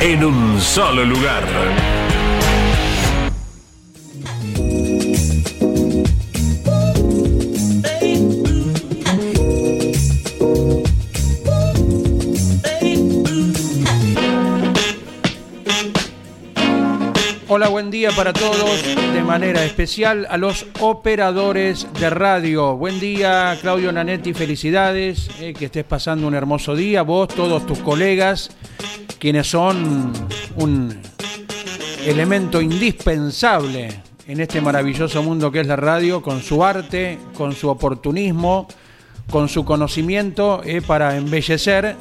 en un solo lugar. Hola, buen día para todos. De manera especial a los operadores de radio. Buen día, Claudio Nanetti. Felicidades. eh, que estés pasando un hermoso día. Vos, todos tus colegas, quienes son un elemento indispensable en este maravilloso mundo que es la radio, con su arte, con su oportunismo, con su conocimiento eh, para embellecer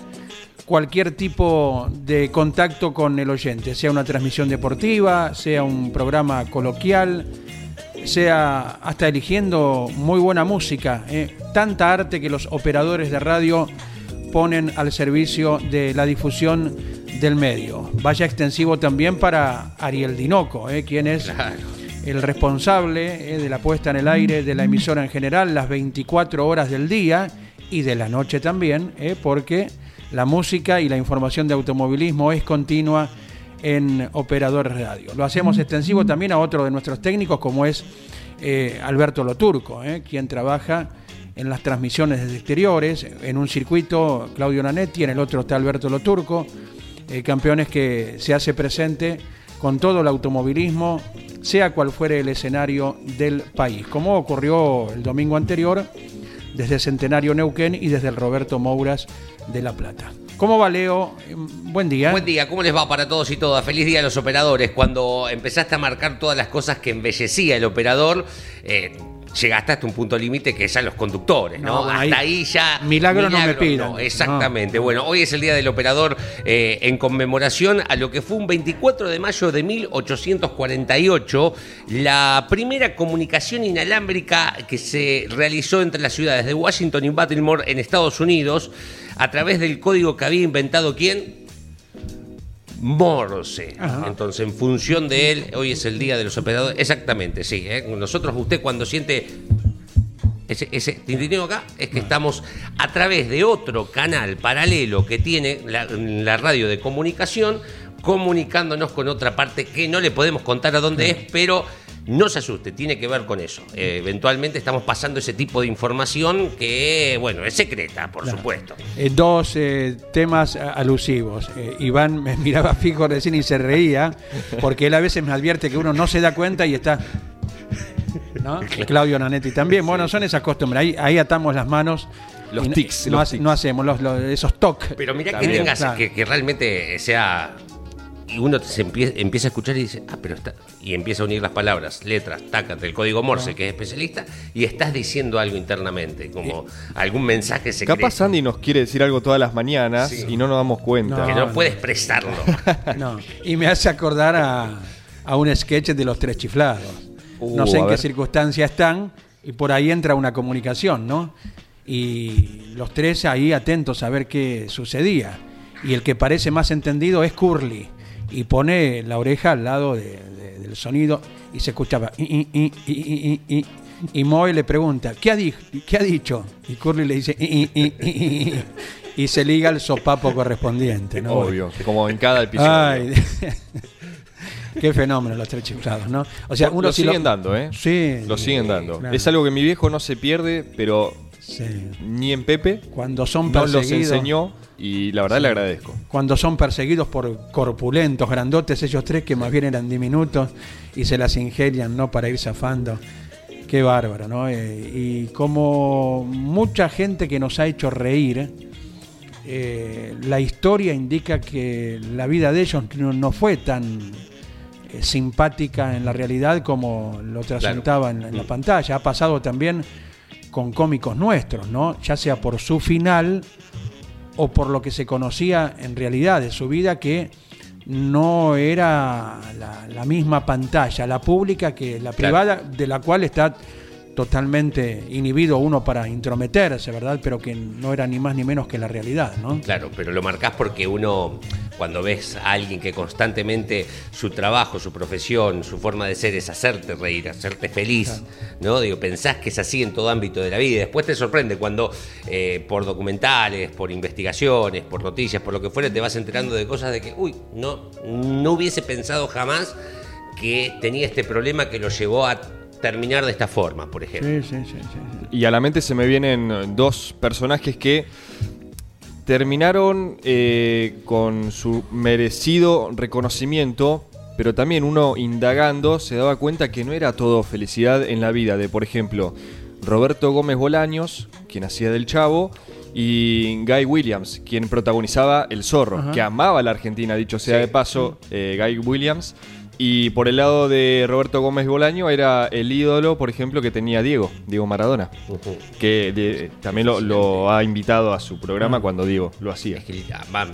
cualquier tipo de contacto con el oyente, sea una transmisión deportiva, sea un programa coloquial, sea hasta eligiendo muy buena música. eh. Tanta arte que los operadores de radio ponen al servicio de la difusión del medio. Vaya extensivo también para Ariel Dinoco, eh, quien es el responsable eh, de la puesta en el aire de la emisora en general, las 24 horas del día y de la noche también, porque la música y la información de automovilismo es continua en Operadores Radio. Lo hacemos extensivo también a otro de nuestros técnicos, como es eh, Alberto Loturco, eh, quien trabaja en las transmisiones desde exteriores, en un circuito Claudio Nanetti, en el otro está Alberto Loturco, eh, campeones que se hace presente con todo el automovilismo, sea cual fuere el escenario del país, como ocurrió el domingo anterior desde Centenario Neuquén y desde el Roberto Mouras de La Plata. ¿Cómo va Leo? Buen día. Buen día, ¿cómo les va para todos y todas? Feliz día a los operadores. Cuando empezaste a marcar todas las cosas que embellecía el operador, eh, llegaste hasta un punto límite que es a los conductores, ¿no? Hasta ahí- ahí, ya. milagro no me pidan. no, exactamente. Bueno, hoy es el día del operador eh, en conmemoración a lo que fue un 24 de mayo de 1848, la primera comunicación inalámbrica que se realizó entre las ciudades de Washington y Baltimore en Estados Unidos a través del código que había inventado quién? Morse. Ajá. Entonces, en función de él, hoy es el día de los operadores. Exactamente, sí. ¿eh? Nosotros, usted cuando siente ese, ese tintineo acá, es que estamos a través de otro canal paralelo que tiene la, la radio de comunicación, comunicándonos con otra parte que no le podemos contar a dónde es, pero no se asuste, tiene que ver con eso. Eh, eventualmente estamos pasando ese tipo de información que, bueno, es secreta, por supuesto. Eh, dos eh, temas alusivos. Iván me miraba fijo recién y se reía, porque él a veces me advierte que uno no se da cuenta y está. ¿no? Claudio Nanetti también. Bueno, son esas costumbres. Ahí, ahí atamos las manos. Los no- tics, No, hace- hacemos los, los- esos toques. Pero mira que tengas, claro. que, que realmente sea. Y uno se empie- empieza a escuchar y dice, ah, pero está. Y empieza a unir las palabras, letras, tacas del código Morse, que es especialista, y estás diciendo algo internamente, como algún mensaje secreto. Capaz Andy nos quiere decir algo todas las mañanas Sí. y no nos damos cuenta. que No, no, puede expresarlo. No, y me hace acordar a, a un sketch de los tres chiflados. no Uh, sé a en qué ver. circunstancias están, y por ahí entra una comunicación, ¿no? Y los tres ahí atentos a ver qué sucedía. Y el que parece más entendido es Curly. Y pone la oreja al lado de- de- del sonido y se escuchaba. Y Moe le pregunta, ¿qué ha, di- qué ha dicho? Y Curly le dice, "I, i, i, i, i, i". y se liga el sopapo correspondiente. ¿no? Obvio, como en cada episodio. Ay, qué fenómeno los tres chiflados, ¿no? O sea, Lo- uno lo si siguen dando, ¿eh? Sí. Lo siguen dando. Claro. Es algo que mi viejo no se pierde, pero Sí. ni en Pepe. Cuando son No los perseguidos. enseñó y la verdad le agradezco. Cuando son perseguidos por corpulentos, grandotes, ellos tres que más bien eran diminutos y se las ingenian, ¿no? Para ir zafando. Qué bárbaro, ¿no? Eh, y como mucha gente que nos ha hecho reír, eh, la historia indica que la vida de ellos no, no fue tan eh, simpática en la realidad como lo transmitaba en, en la Mm. pantalla. Ha pasado también con cómicos nuestros, ¿no? Ya sea por su final o por lo que se conocía en realidad de su vida que no era la, la misma pantalla, la pública que la Claro. privada, de la cual está totalmente inhibido uno para intrometerse, ¿verdad? Pero que no era ni más ni menos que la realidad, ¿no? Claro, pero lo marcás porque uno, cuando ves a alguien que constantemente su trabajo, su profesión, su forma de ser es hacerte reír, hacerte feliz, ¿no? Digo, pensás que es así en todo ámbito de la vida y después te sorprende cuando eh, por documentales, por investigaciones, por noticias, por lo que fuera, te vas enterando de cosas de que, uy, no, no hubiese pensado jamás que tenía este problema que lo llevó a terminar de esta forma, por ejemplo. Sí, sí, sí, sí, sí. Y a la mente se me vienen dos personajes que terminaron eh, con su merecido reconocimiento, pero también uno indagando se daba cuenta que no era todo felicidad en la vida de, por ejemplo, Roberto Gómez Bolaños, quien hacía del Chavo, y Guy Williams, quien protagonizaba El Zorro, Ajá. que amaba a la Argentina, dicho sea de paso, eh, Guy Williams. Y por el lado de Roberto Gómez Bolaño era el ídolo, por ejemplo, que tenía Diego, Diego Maradona que de- también lo, lo ha invitado a su programa cuando Diego lo hacía. Es que, ah,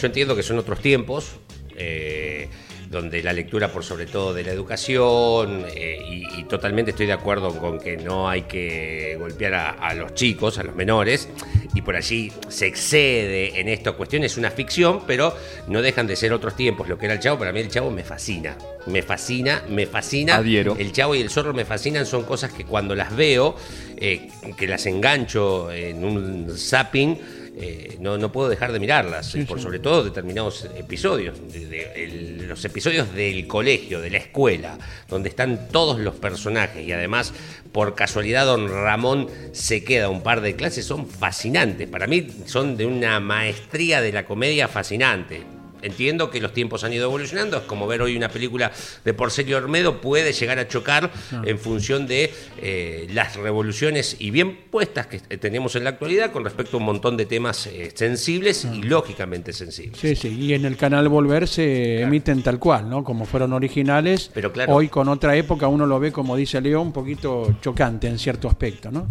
yo entiendo que son otros tiempos, eh, donde la lectura por sobre todo de la educación, eh, y, y totalmente estoy de acuerdo con que no hay que golpear a, a los chicos, a los menores, por allí se excede en esta cuestión, es una ficción, pero no dejan de ser otros tiempos. Lo que era el chavo, para mí el chavo me fascina, me fascina, me fascina. Adhiero. El Chavo y el Zorro me fascinan, son cosas que cuando las veo, eh, que las engancho en un zapping, eh, no, no puedo dejar de mirarlas, Sí, por sí. sobre todo determinados episodios, de- de- el- los episodios del colegio, de la escuela, donde están todos los personajes y además por casualidad don Ramón se queda un par de clases, son fascinantes, para mí son de una maestría de la comedia fascinante. Entiendo que los tiempos han ido evolucionando, es como ver hoy una película de Porcelio Ormedo puede llegar a chocar en función de eh, las revoluciones y bien puestas que tenemos en la actualidad con respecto a un montón de temas eh, sensibles y lógicamente sensibles. Sí, sí, y en el canal Volver se emiten tal cual, ¿no? Como fueron originales. Pero claro. Hoy con otra época uno lo ve, como dice Leo, un poquito chocante en cierto aspecto, ¿no?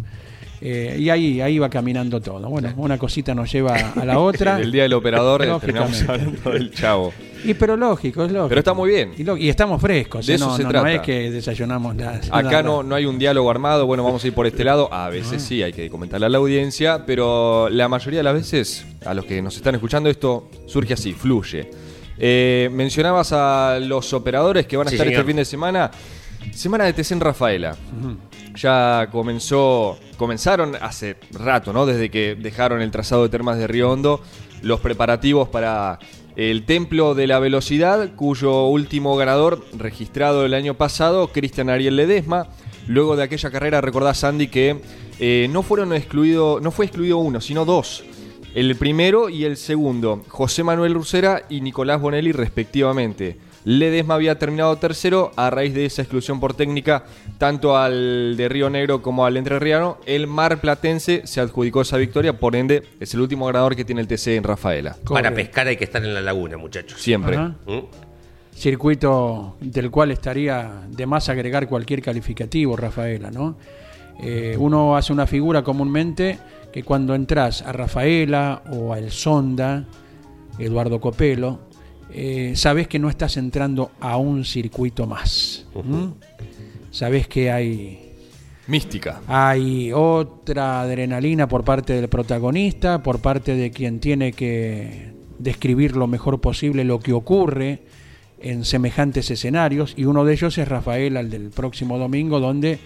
Eh, y ahí, ahí va caminando todo. Bueno, una cosita nos lleva a la otra. En el día del operador eh, terminamos hablando del chavo. Y pero lógico, es lógico. Pero está muy bien. Y, lo- y estamos frescos, De ¿eh? eso no, se no, trata. no es que desayunamos nada. Acá no, no hay un diálogo armado, bueno, vamos a ir por este lado. A veces sí, hay que comentarle a la audiencia, pero la mayoría de las veces, a los que nos están escuchando, esto surge así, fluye. Eh, mencionabas a los operadores que van a Sí, estar señor. este fin de semana. Semana de TC en Rafaela. Ya comenzó, comenzaron hace rato, ¿no? Desde que dejaron el trazado de Termas de Río Hondo, los preparativos para el Templo de la Velocidad, cuyo último ganador registrado el año pasado, Cristian Ariel Ledesma. Luego de aquella carrera, recordás, Sandy, que eh, no fueron excluidos, no fue excluido uno, sino dos. El primero y el segundo, José Manuel Rusera y Nicolás Bonelli respectivamente. Ledesma había terminado tercero a raíz de esa exclusión por técnica, tanto al de Río Negro como al entrerriano. El Mar Platense se adjudicó esa victoria, por ende es el último ganador que tiene el TC en Rafaela. Para pescar hay que estar en la laguna, muchachos. Siempre. ¿Mm? circuito del cual estaría de más agregar cualquier calificativo, Rafaela, ¿no? Eh, uno hace una figura comúnmente que cuando entras a Rafaela o al Sonda, Eduardo Copelo, eh, sabes que no estás entrando a un circuito más. Sabes que hay Mística. hay otra adrenalina por parte del protagonista, por parte de quien tiene que describir lo mejor posible lo que ocurre en semejantes escenarios, y uno de ellos es Rafael, el del próximo domingo, donde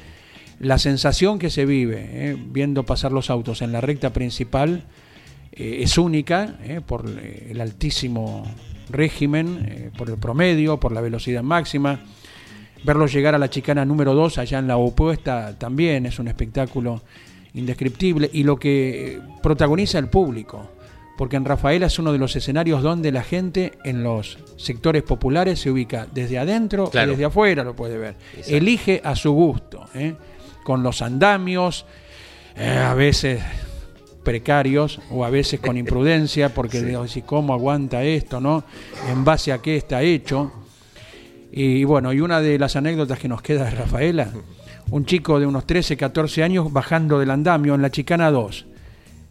la sensación que se vive eh, viendo pasar los autos en la recta principal eh, es única eh, por el altísimo régimen, eh, por el promedio, por la velocidad máxima. Verlos llegar a la chicana número 2 allá en la opuesta también es un espectáculo indescriptible y lo que protagoniza el público. Porque en Rafaela es uno de los escenarios donde la gente en los sectores populares se ubica desde adentro Claro. y desde afuera, lo puede ver. Exacto. Elige a su gusto, ¿eh? con los andamios, eh, a veces precarios o a veces con imprudencia, porque digo, cómo aguanta esto, ¿no? En base a qué está hecho. Y bueno, y una de las anécdotas que nos queda de Rafaela, un chico de unos 13, 14 años bajando del andamio en la chicana 2.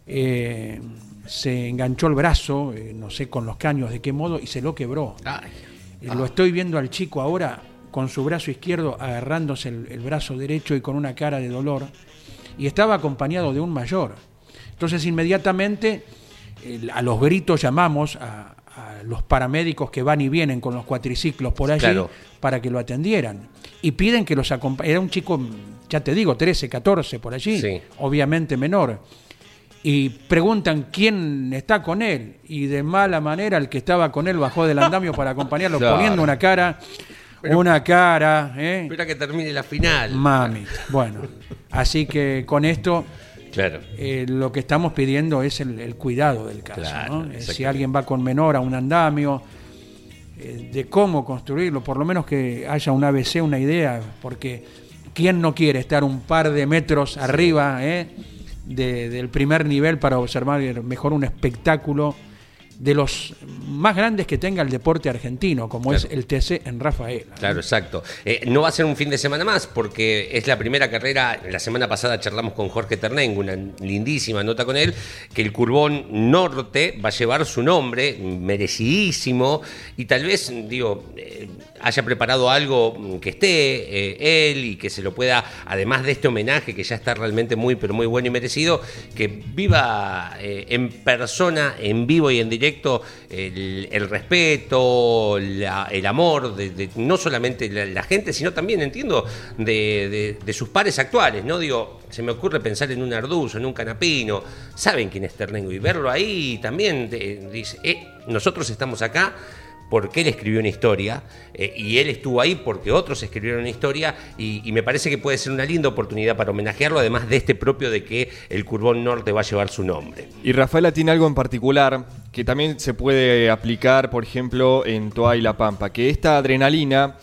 eh, se enganchó el brazo, eh, no sé con los caños de qué modo, y se lo quebró. Ay, Lo estoy viendo al chico ahora con su brazo izquierdo agarrándose el, el brazo derecho y con una cara de dolor. Y estaba acompañado de un mayor. Entonces inmediatamente a los gritos llamamos a, a los paramédicos que van y vienen con los cuatriciclos por allí Claro. para que lo atendieran. Y piden que los acompañen. Era un chico, ya te digo, 13, 14 por allí, Sí. obviamente menor y preguntan quién está con él y de mala manera el que estaba con él bajó del andamio para acompañarlo Claro. poniendo una cara una cara ¿eh? espera que termine la final. mami bueno así que con esto Claro. eh, lo que estamos pidiendo es el, el cuidado del caso Claro, ¿no? Eh, si alguien va con menor a un andamio eh, de cómo construirlo por lo menos que haya un ABC una idea porque quién no quiere estar un par de metros arriba ¿eh? de- del primer nivel para observar mejor un espectáculo de los más grandes que tenga el deporte argentino, como es el TC en Rafaela. Claro, exacto. Eh, no va a ser un fin de semana más porque es la primera carrera. La semana pasada charlamos con Jorge Ternengo, una lindísima nota con él, que el Curbón Norte va a llevar su nombre, merecidísimo, y tal vez, digo, eh, haya preparado algo que esté eh, él y que se lo pueda, además de este homenaje que ya está realmente muy, pero muy bueno y merecido, que viva en persona, en vivo y en directo, el, respeto, el amor de, no solamente la, la gente, sino también, entiendo, de, de- sus pares actuales, ¿no? Digo, se me ocurre pensar en un Arduzo, en un Canapino, saben quién es Ternengo y verlo ahí también dice, eh, nosotros estamos acá porque él escribió una historia eh, y él estuvo ahí porque otros escribieron una historia y, me parece que puede ser una linda oportunidad para homenajearlo, además de este propio de que el Curbón Norte va a llevar su nombre. Y Rafaela tiene algo en particular que también se puede aplicar, por ejemplo, en Toa y La Pampa, que esta adrenalina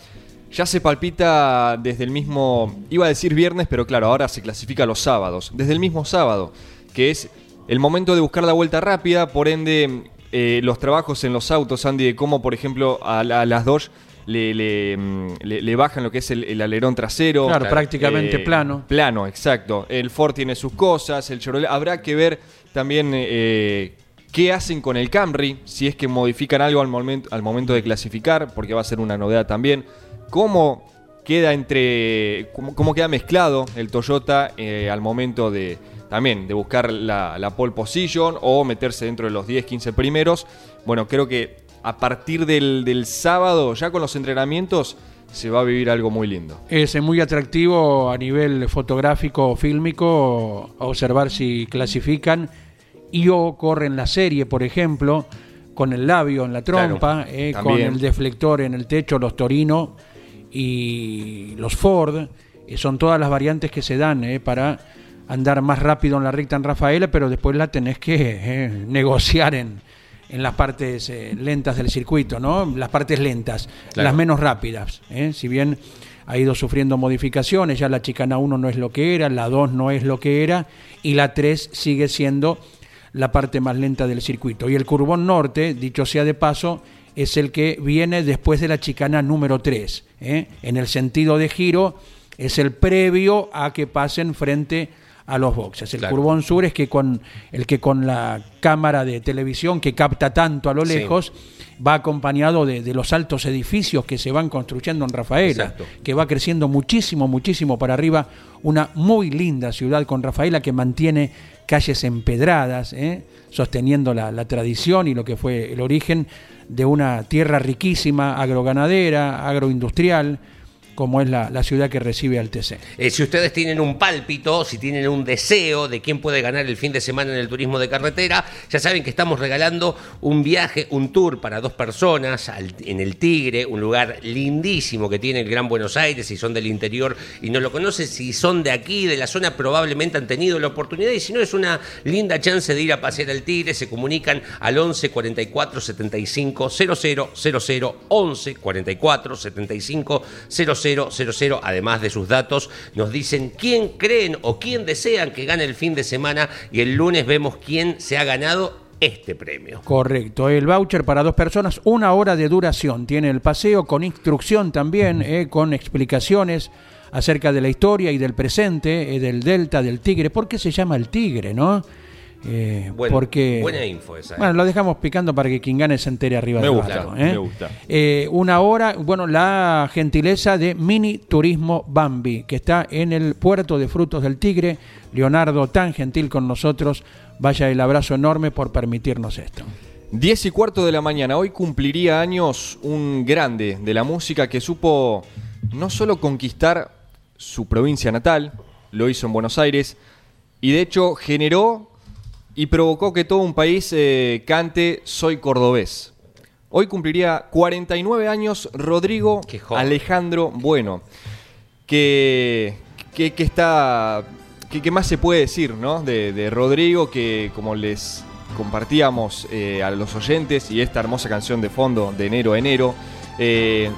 ya se palpita desde el mismo, iba a decir viernes, pero claro, ahora se clasifica los sábados, desde el mismo sábado, que es el momento de buscar la vuelta rápida, por ende eh, los trabajos en los autos, Andy, de cómo, por ejemplo, a, la- a las dos le, le, mm, le- le bajan lo que es el, el alerón trasero. Claro, prácticamente Eh, plano. Plano, exacto. El Ford tiene sus cosas, el Chevrolet. Habrá que ver también eh, qué hacen con el Camry, si es que modifican algo al momento, al momento de clasificar, porque va a ser una novedad también. Cómo queda entre. cómo, cómo queda mezclado el Toyota eh, al momento de. También de buscar la, la pole position o meterse dentro de los 10, 15 primeros. Bueno, creo que a partir del, del sábado, ya con los entrenamientos, se va a vivir algo muy lindo. Es muy atractivo a nivel fotográfico o fílmico observar si clasifican y o corren la serie, por ejemplo, con el labio en la trompa, Claro, eh, con el deflector en el techo, los Torino y los Ford. eh, son todas las variantes que se dan eh, para andar más rápido en la recta en Rafaela, pero después la tenés que eh, negociar en, en las partes eh, lentas del circuito, ¿no? Las partes lentas, Claro. las menos rápidas. ¿eh? Si bien ha ido sufriendo modificaciones, ya la chicana 1 no es lo que era, la 2 no es lo que era, y la 3 sigue siendo la parte más lenta del circuito. Y el Curbón Norte, dicho sea de paso, es el que viene después de la chicana número 3. ¿eh? En el sentido de giro, es el previo a que pasen frente a los boxes. El Claro. Curbón Sur es que con el que con la cámara de televisión que capta tanto a lo Sí. lejos va acompañado de, de los altos edificios que se van construyendo en Rafaela, Exacto. que va creciendo muchísimo, muchísimo para arriba. Una muy linda ciudad con Rafaela que mantiene calles empedradas, ¿eh? sosteniendo la, la tradición y lo que fue el origen de una tierra riquísima, agroganadera, agroindustrial, como es la, la ciudad que recibe al TC. Eh, si ustedes tienen un pálpito, si tienen un deseo de quién puede ganar el fin de semana en el turismo de carretera, ya saben que estamos regalando un viaje, un tour para dos personas en el Tigre, un lugar lindísimo que tiene el Gran Buenos Aires, si son del interior y no lo conocen, si son de aquí, de la zona, probablemente han tenido la oportunidad y si no es una linda chance de ir a pasear al Tigre, se comunican al 11 44 75 00 00 11 44 75 00 00 además de sus datos nos dicen quién creen o quién desean que gane el fin de semana y el lunes vemos quién se ha ganado este premio. Correcto, el voucher para dos personas, una hora de duración. Tiene el paseo con instrucción también, eh, con explicaciones acerca de la historia y del presente, eh, del delta del tigre. ¿Por qué se llama el tigre, no? Eh, Buen- porque buena info esa, eh. Bueno, lo dejamos picando para que quien gane se entere arriba Me del gusta, barco, ¿eh? me gusta. Eh, una hora, bueno, la gentileza de Mini Turismo Bambi, que está en el puerto de Frutos del Tigre. Leonardo, tan gentil con nosotros. Vaya el abrazo enorme por permitirnos esto. 10 y cuarto de la mañana. Hoy cumpliría años un grande de la música que supo no solo conquistar su provincia natal, lo hizo en Buenos Aires, y de hecho generó y provocó que todo un país eh, cante Soy cordobés. Hoy cumpliría 49 años Rodrigo. Alejandro Bueno, que, que, que está... que- ¿Qué más se puede decir ¿no? de, de Rodrigo que como les compartíamos eh, a los oyentes y esta hermosa canción de fondo de enero a enero, eh,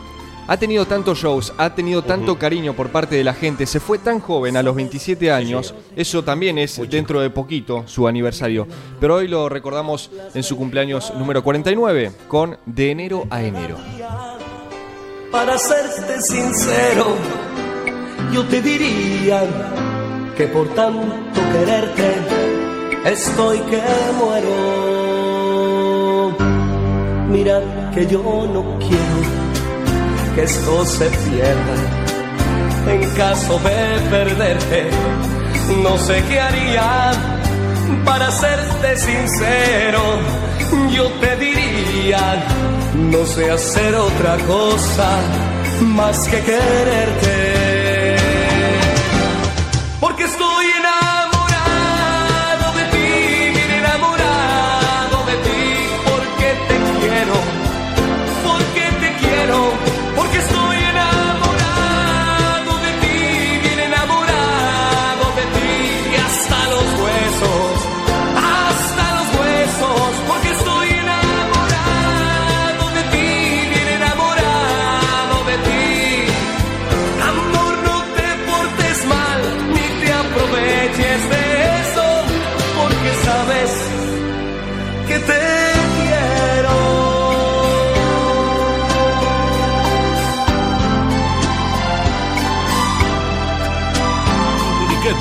ha tenido tantos shows, ha tenido tanto cariño por parte de la gente, se fue tan joven a los 27 años, eso también es dentro de poquito su aniversario, pero hoy lo recordamos en su cumpleaños número 49 con De enero a enero. Para serte sincero, yo te diría que por tanto quererte estoy que muero. Mira que yo no quiero que esto se pierda. En caso de perderte, no sé qué haría. Para serte sincero, yo te diría, no sé hacer otra cosa más que quererte. Porque estoy enamorado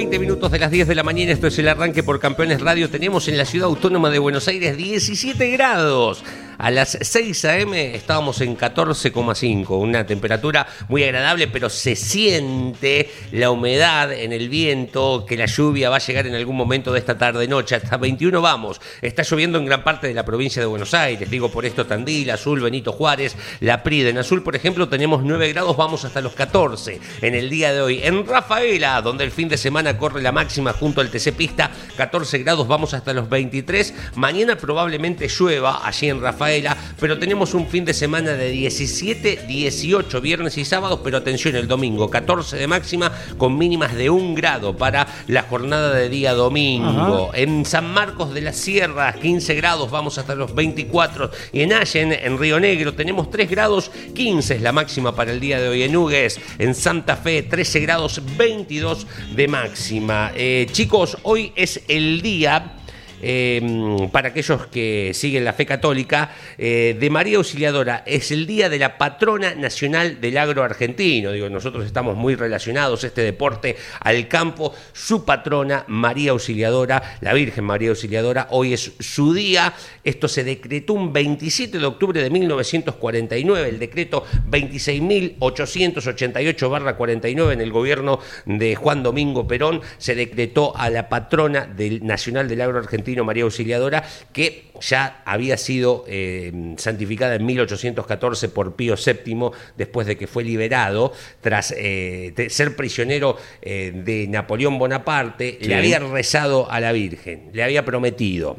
20 minutos de las 10 de la mañana, esto es el arranque por Campeones Radio. Tenemos en la ciudad autónoma de Buenos Aires 17 grados. A las 6 a.m. estábamos en 14,5, una temperatura muy agradable, pero se siente la humedad en el viento, que la lluvia va a llegar en algún momento de esta tarde-noche. Hasta 21 vamos. Está lloviendo en gran parte de la provincia de Buenos Aires. Digo por esto Tandil, Azul, Benito Juárez, La Prida. En Azul, por ejemplo, tenemos 9 grados, vamos hasta los 14 en el día de hoy. En Rafaela, donde el fin de semana corre la máxima junto al TC Pista, 14 grados, vamos hasta los 23. Mañana probablemente llueva allí en Rafaela, pero tenemos un fin de semana de 17, 18 viernes y sábados, pero atención, el domingo 14 de máxima con mínimas de 1 grado para la jornada de día domingo. En San Marcos de las Sierras, 15 grados, vamos hasta los 24. Y en Allen, en Río Negro, tenemos 3 grados, 15 es la máxima para el día de hoy. En Hugues, en Santa Fe, 13 grados, 22 de máxima. Eh, chicos, hoy es el día eh, para aquellos que siguen la fe católica, eh, de María Auxiliadora. Es el día de la patrona nacional del agro argentino. Digo, nosotros estamos muy relacionados, este deporte, al campo. Su patrona, María Auxiliadora, la Virgen María Auxiliadora, hoy es su día. Esto se decretó un 27 de octubre de 1949, el decreto 26.888-49 en el gobierno de Juan Domingo Perón, se decretó a la patrona del Nacional del Agro Argentino, María Auxiliadora, que ya había sido eh, santificada en 1814 por Pío VII, después de que fue liberado, tras eh, ser prisionero eh, de Napoleón Bonaparte, le había rezado a la Virgen, le había prometido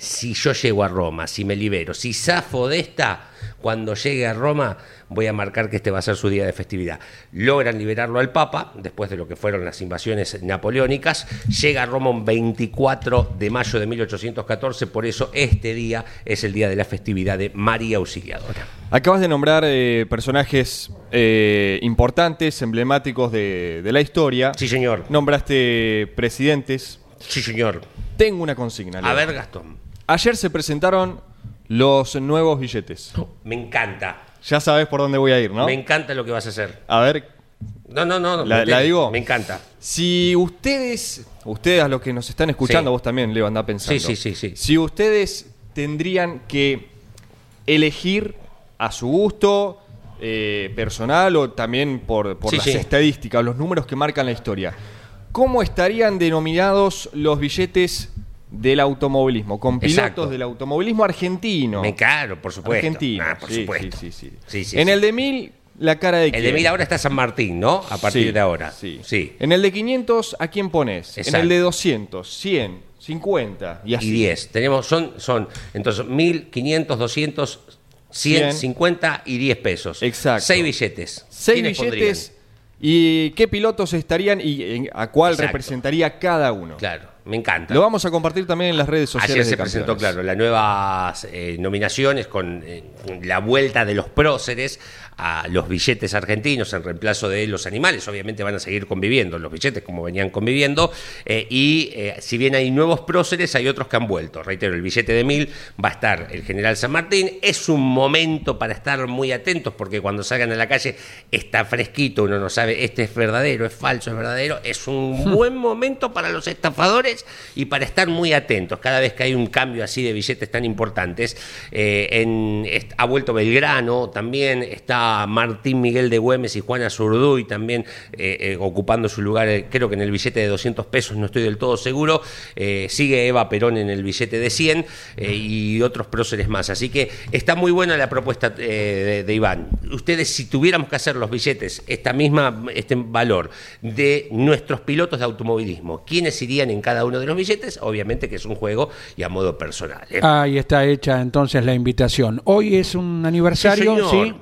si yo llego a Roma, si me libero, si zafo de esta, cuando llegue a Roma voy a marcar que este va a ser su día de festividad. Logran liberarlo al Papa, después de lo que fueron las invasiones napoleónicas, llega a Roma un 24 de mayo de 1814, por eso este día es el día de la festividad de María Auxiliadora. Acabas de nombrar eh, personajes eh, importantes, emblemáticos de, de la historia. Sí, señor. Nombraste presidentes. Sí, señor. Tengo una consigna. A ver, Gastón. Ayer se presentaron los nuevos billetes. Me encanta. Ya sabes por dónde voy a ir, ¿no? Me encanta lo que vas a hacer. A ver, No, no, no. no, ¿La- digo? Me encanta. si ustedes, ustedes a los que nos están escuchando, Sí. vos también, Leo, andá pensando. Sí, sí, sí, sí. Si ustedes tendrían que elegir a su gusto eh, personal o también por, por Sí, las sí. estadísticas, los números que marcan la historia, ¿cómo estarían denominados los billetes del automovilismo? Con pilotos Exacto. del automovilismo argentino. Me caro, por supuesto. Argentino. Ah, por sí, supuesto. sí, sí, en el de 1000, la cara de El de quién? mil ahora está San Martín, ¿no? A partir de ahora. Sí. Sí. En el de 500, ¿a quién pones? En Exacto. el de 200, 100, 50 y así. Y 10. Tenemos, son, son, entonces, 1.000, 500, 200, 100, 100. 50 y 10 pesos. Exacto. Seis billetes. Seis ¿Quiénes billetes. ¿Y qué pilotos estarían y en- a cuál Exacto. representaría cada uno? pondrían? Claro, me encanta. Lo vamos a compartir también en las redes sociales. Ayer de se presentó, claro, las nuevas eh, nominaciones con eh, la vuelta de los próceres a los billetes argentinos en reemplazo de los animales. Obviamente van a seguir conviviendo los billetes como venían conviviendo. eh, y eh, si bien hay nuevos próceres, hay otros que han vuelto. Reitero, el billete de mil va a estar el general San Martín. Es un momento para estar muy atentos porque cuando salgan a la calle está fresquito, uno no sabe, este es verdadero, es falso, es verdadero. Es un buen momento para los estafadores y para estar muy atentos cada vez que hay un cambio así de billetes tan importantes. Eh, en- ha vuelto Belgrano, también está Martín Miguel de Güemes y Juana Zurduy también eh, eh, ocupando su lugar, eh, creo que en el billete de 200 pesos, no estoy del todo seguro. Sigue Eva Perón en el billete de 100 eh, y otros próceres más. Así que está muy buena la propuesta de, de Iván. Ustedes, si tuviéramos que hacer los billetes, esta misma, este valor de nuestros pilotos de automovilismo, ¿quiénes irían en cada uno de los billetes? Obviamente que es un juego y a modo personal. ¿eh? Ahí está hecha entonces la invitación. Hoy es un aniversario, Sí, ¿sí?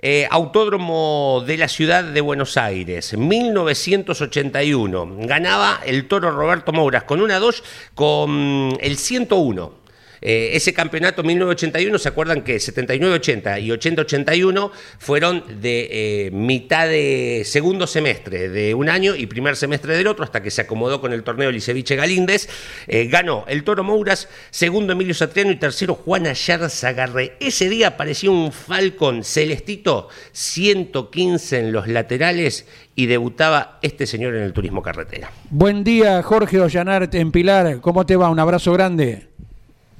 Eh, Autódromo de la Ciudad de Buenos Aires, 1981. Ganaba el toro Roberto Mouras con una Dodge con el 101. Eh, ese campeonato 1981, ¿se acuerdan que 79-80 y 80-81 fueron de eh, mitad de segundo semestre de un año y primer semestre del otro, hasta que se acomodó con el torneo Liceviche Galíndez? Eh, ganó el Toro Mouras, segundo Emilio Satriano y tercero Juan Ayar Zagarre. Ese día apareció un Falcon celestito, 115 en los laterales y debutaba este señor en el turismo carretera. Buen día, Jorge Ollanarte en Pilar. ¿Cómo te va? Un abrazo grande.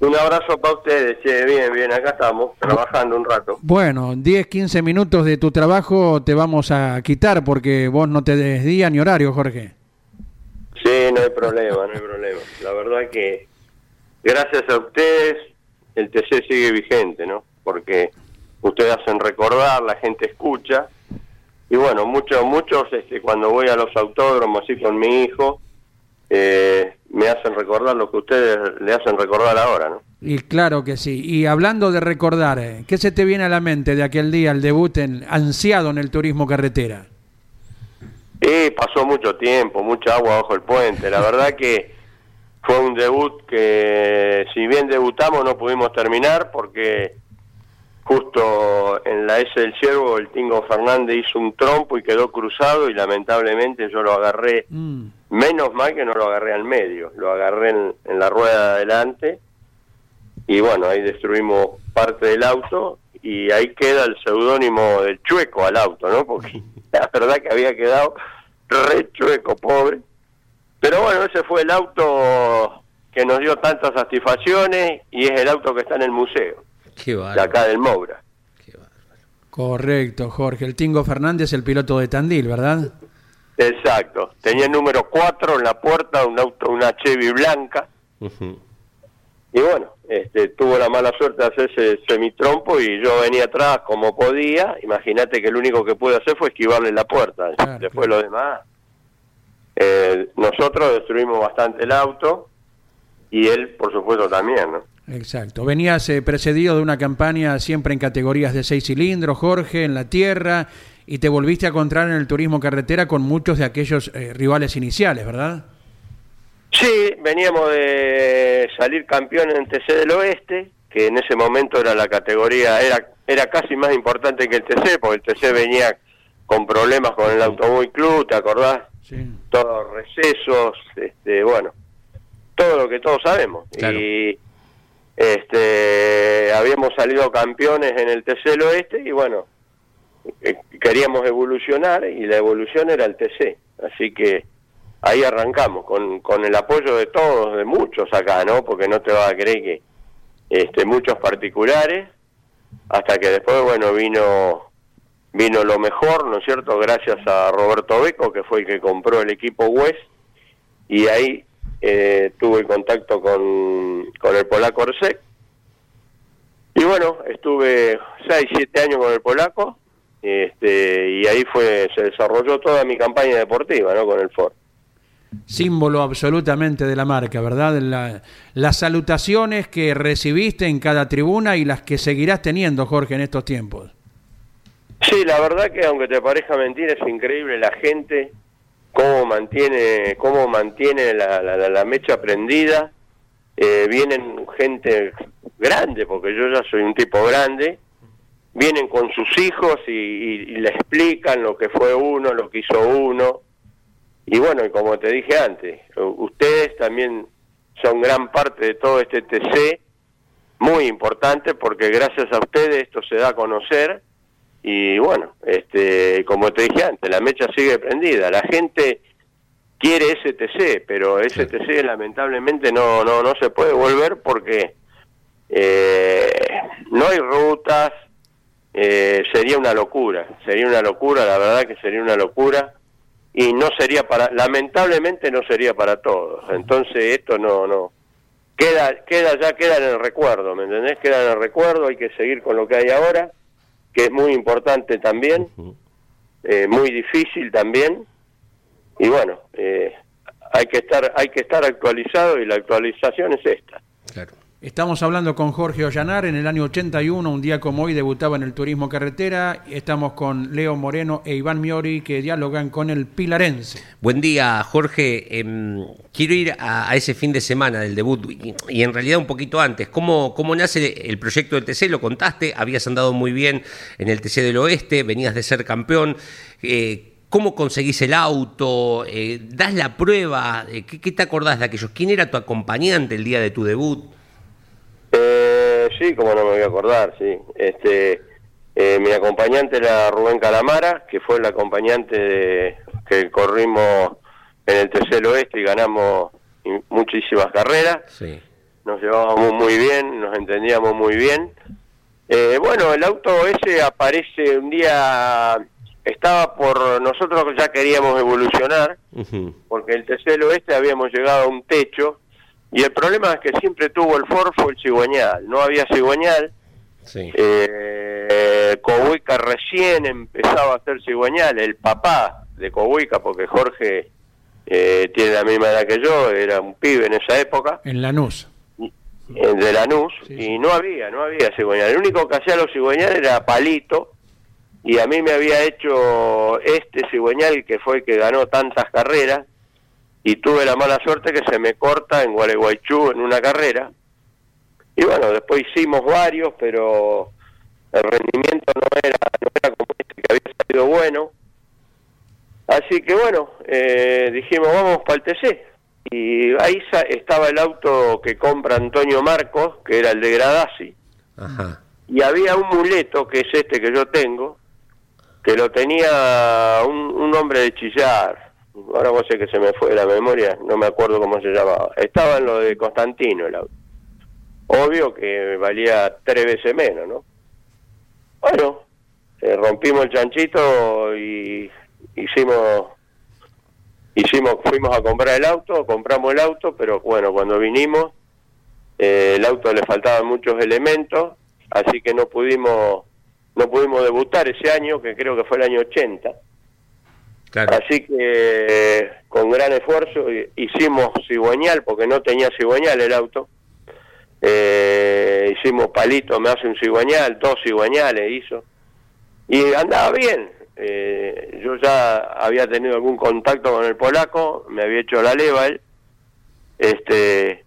Un abrazo para ustedes, che, bien, bien, acá estamos, trabajando un rato. Bueno, 10, 15 minutos de tu trabajo te vamos a quitar porque vos no te des día ni horario, Jorge. Sí, no hay problema, no hay problema. La verdad que gracias a ustedes el TC sigue vigente, ¿no? Porque ustedes hacen recordar, la gente escucha. Y bueno, muchos, muchos, este, cuando voy a los autódromos así con mi hijo, eh, me hacen recordar lo que ustedes le hacen recordar ahora, ¿no? Y claro que sí. Y hablando de recordar, eh, ¿qué se te viene a la mente de aquel día, el debut en, ansiado en el turismo carretera? Y pasó mucho tiempo, mucha agua bajo el puente. La verdad que fue un debut que, si bien debutamos, no pudimos terminar porque justo en la S del Ciervo el Tingo Fernández hizo un trompo y quedó cruzado y lamentablemente yo lo agarré, Mm. menos mal que no lo agarré al medio, lo agarré en, en la rueda de adelante y bueno, ahí destruimos parte del auto y ahí queda el seudónimo del chueco al auto, ¿no? Porque la verdad que había quedado re chueco, pobre. Pero bueno, ese fue el auto que nos dio tantas satisfacciones y es el auto que está en el museo, Qué de acá del Moura. qué. Correcto, Jorge. El Tingo Fernández, el piloto de Tandil, ¿verdad? Exacto. Tenía el número 4 en la puerta, un auto, una Chevy blanca. Y bueno, este, tuvo la mala suerte de hacerse semitrompo y yo venía atrás como podía. Imagínate que lo único que pude hacer fue esquivarle la puerta. Claro, Después claro. lo demás. eh, nosotros destruimos bastante el auto y él, por supuesto, también. ¿no? Exacto. Venías eh, precedido de una campaña siempre en categorías de seis cilindros, Jorge, en la tierra, y te volviste a encontrar en el turismo carretera con muchos de aquellos eh, rivales iniciales, ¿verdad? Sí, veníamos de salir campeón en TC del Oeste, que en ese momento era la categoría, era, era casi más importante que el TC, porque el TC venía con problemas con el Automóvil Club, ¿te acordás? Sí. Todos recesos, este, bueno, todo lo que todos sabemos. Claro. Y este, habíamos salido campeones en el TC del Oeste y bueno, eh, queríamos evolucionar y la evolución era el TC. Así que ahí arrancamos con, con el apoyo de todos, de muchos acá, ¿no? Porque no te vas a creer que este, muchos particulares, hasta que después, bueno, vino vino lo mejor, ¿no es cierto? Gracias a Roberto Beco, que fue el que compró el equipo West, y ahí eh, tuve contacto con, con el polaco Orsec. Y bueno, estuve 6, 7 años con el polaco, este, y ahí fue se desarrolló toda mi campaña deportiva, ¿no? Con el Ford. Símbolo absolutamente de la marca, ¿verdad? La- las salutaciones que recibiste en cada tribuna y las que seguirás teniendo, Jorge, en estos tiempos. Sí, la verdad que aunque te parezca mentira, es increíble la gente, cómo mantiene, cómo mantiene la, la- la- mecha prendida. Eh, vienen gente grande, porque yo ya soy un tipo grande, vienen con sus hijos y, y- le explican lo que fue uno, lo que hizo uno. Y bueno, y como te dije antes, ustedes también son gran parte de todo este TC, muy importante porque gracias a ustedes esto se da a conocer y bueno, este, como te dije antes, la mecha sigue prendida. La gente quiere STC, pero STC lamentablemente no, no, no se puede volver porque eh, no hay rutas, eh, sería una locura, sería una locura, la verdad que sería una locura y no sería para, lamentablemente no sería para todos. Entonces esto no, no, queda, queda ya queda en el recuerdo, ¿me entendés? Queda en el recuerdo, hay que seguir con lo que hay ahora, que es muy importante también, eh, muy difícil también, y bueno, eh, hay que estar, hay que estar actualizado y la actualización es esta. Claro. Estamos hablando con Jorge Ollanar. En el año 81, un día como hoy, debutaba en el turismo carretera. Estamos con Leo Moreno e Iván Miori, que dialogan con el Pilarense. Buen día, Jorge. Em, quiero ir a, ese fin de semana del debut y, y en realidad un poquito antes. ¿Cómo, ¿Cómo nace el proyecto del TC? Lo contaste, habías andado muy bien en el TC del Oeste, venías de ser campeón. Eh, ¿Cómo conseguís el auto? Eh, ¿Das la prueba? Eh, ¿qué, qué te acordás de aquellos? ¿Quién era tu acompañante el día de tu debut? Eh, sí, como no me voy a acordar, sí. Este, eh, mi acompañante era Rubén Calamara, que fue el acompañante de- que corrimos en el tercer oeste y ganamos muchísimas carreras. Sí. Nos llevábamos muy bien, nos entendíamos muy bien. Eh, bueno, el auto ese aparece un día, estaba por, nosotros ya queríamos evolucionar, Ujú. porque el tercer oeste habíamos llegado a un techo y el problema es que siempre tuvo el Ford fue el cigüeñal, no había cigüeñal, Sí. eh, Cobuica recién empezaba a hacer cigüeñal, el papá de Cobuica, porque Jorge eh, tiene la misma edad que yo, era un pibe en esa época, En Lanús. eh, de Lanús, Sí, y no había, no había cigüeñal, el único que hacía los cigüeñal era Palito, y a mí me había hecho este cigüeñal que fue el que ganó tantas carreras, y tuve la mala suerte que se me corta en Gualeguaychú en una carrera. Y bueno, después hicimos varios, pero el rendimiento no era, no era como este que había salido bueno. Así que bueno, eh, dijimos vamos para el TC. Y ahí estaba el auto que compra Antonio Marcos, que era el de Gradasi. Ajá. Y había un muleto, que es este que yo tengo, que lo tenía un, un hombre de Chillar. Ahora vos sé que se me fue de la memoria, no me acuerdo cómo se llamaba. Estaba en lo de Constantino el auto. Obvio que valía tres veces menos, ¿no? Bueno, eh, rompimos el chanchito y hicimos hicimos fuimos a comprar el auto compramos el auto pero bueno cuando vinimos eh, el auto le faltaban muchos elementos así que no pudimos no pudimos debutar ese año que creo que fue el año 80 Así que con gran esfuerzo hi- hicimos cigüeñal porque no tenía cigüeñal el auto. Eh, hicimos palito me hace un cigüeñal dos cigüeñales hizo. Y andaba bien. Eh, yo ya había tenido algún contacto con el polaco, me había hecho la leva él, este,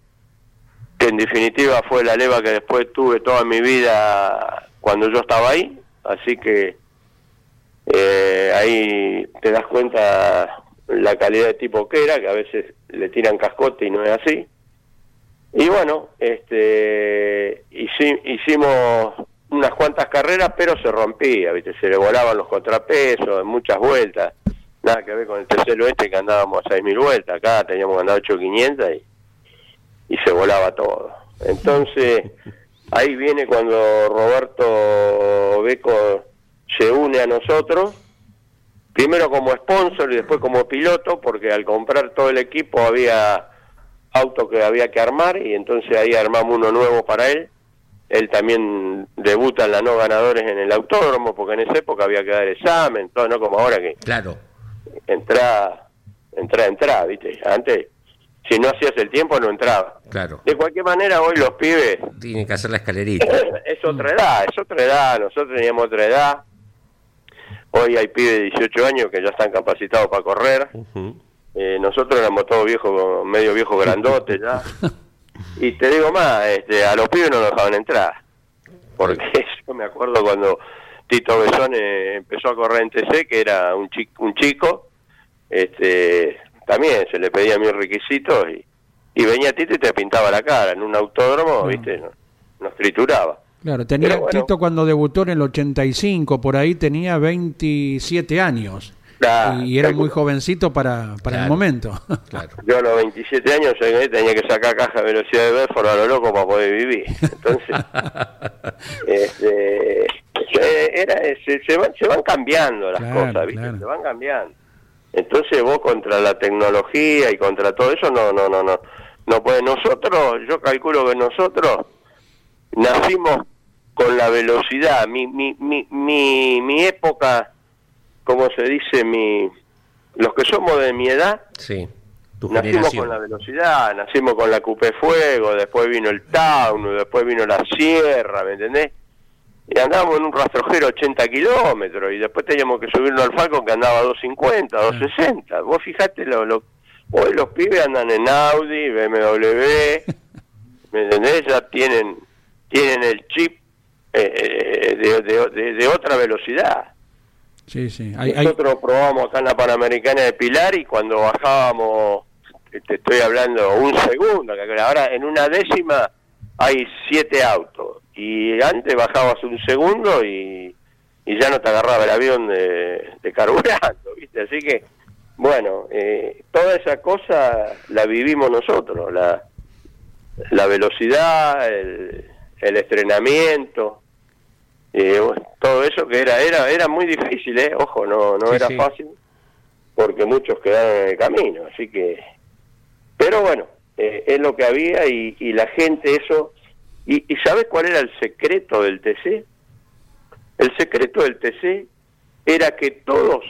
que en definitiva fue la leva que después tuve toda mi vida cuando yo estaba ahí, así que eh, ahí te das cuenta la calidad de tipo que era, que a veces le tiran cascote y no es así. Y bueno, este, hici- hicimos unas cuantas carreras, pero se rompía, ¿viste? se le volaban los contrapesos en muchas vueltas. Nada que ver con el tercero este que andábamos a 6.000 vueltas. Acá teníamos que andar 8.500 y, y se volaba todo. Entonces, ahí viene cuando Roberto Beco se une a nosotros, primero como sponsor y después como piloto, porque al comprar todo el equipo había auto que había que armar y entonces ahí armamos uno nuevo para él. Él también debuta en la no ganadores en el autódromo, porque en esa época había que dar examen, todo, no como ahora que Claro. entra, entra, entra, ¿viste? Antes, si no hacías el tiempo, no entraba. Claro. De cualquier manera, hoy los pibes, Tienen que hacer la escalerita. es otra edad, es otra edad, nosotros teníamos otra edad. Hoy hay pibes de 18 años que ya están capacitados para correr. Eh, nosotros éramos todos viejos, medio viejos grandotes ya. Y te digo más, este, a los pibes no nos dejaban entrar. Porque yo me acuerdo cuando Tito Besón empezó a correr en TC, que era un chico, un chico este, también se le pedía mis requisitos y, y venía Tito y te pintaba la cara. En un autódromo, viste, nos, nos trituraba. Claro, tenía bueno. Tito cuando debutó en el 85, por ahí tenía 27 años. Claro, y era muy jovencito para, para el momento. Claro. Yo a los 27 años llegué, tenía que sacar caja de velocidad de Bedford a lo loco para poder vivir. Entonces, este, era, se, se van, se van cambiando las Claro, cosas, ¿viste? claro. Se van cambiando. Entonces vos contra la tecnología y contra todo eso no, no, no, no. No puede. Nosotros, yo calculo que nosotros nacimos con la velocidad. Mi, mi, mi, mi, mi época, como se dice, mi, los que somos de mi edad, Sí. Tu nacimos generación. con la velocidad, nacimos con la Coupé Fuego, después vino el Town, después vino la Sierra, ¿me entendés? Y andábamos en un rastrojero 80 kilómetros y después teníamos que subirnos al Falcon que andaba a 250, 260. Vos fijate, lo, lo- hoy los pibes andan en Audi, BMW, ¿me entendés? Ya tienen, tienen el chip eh, eh, de, de- de- de otra velocidad. sí, sí. Hay, hay- Nosotros probamos acá en la Panamericana de Pilar y cuando bajábamos, te estoy hablando un segundo, que ahora en una décima hay siete autos y antes bajabas un segundo y, y ya no te agarraba el avión de, de carburando, ¿viste? Así que, bueno, eh, toda esa cosa la vivimos nosotros, la, la velocidad, el, el estrenamiento, eh, bueno, todo eso que era era era muy difícil, ¿eh? Ojo, no no Sí, era sí. fácil porque muchos quedaron en el camino, así que... Pero bueno, eh, es lo que había y, y la gente eso... ¿Y, ¿Y sabes cuál era el secreto del TC? El secreto del TC era que todos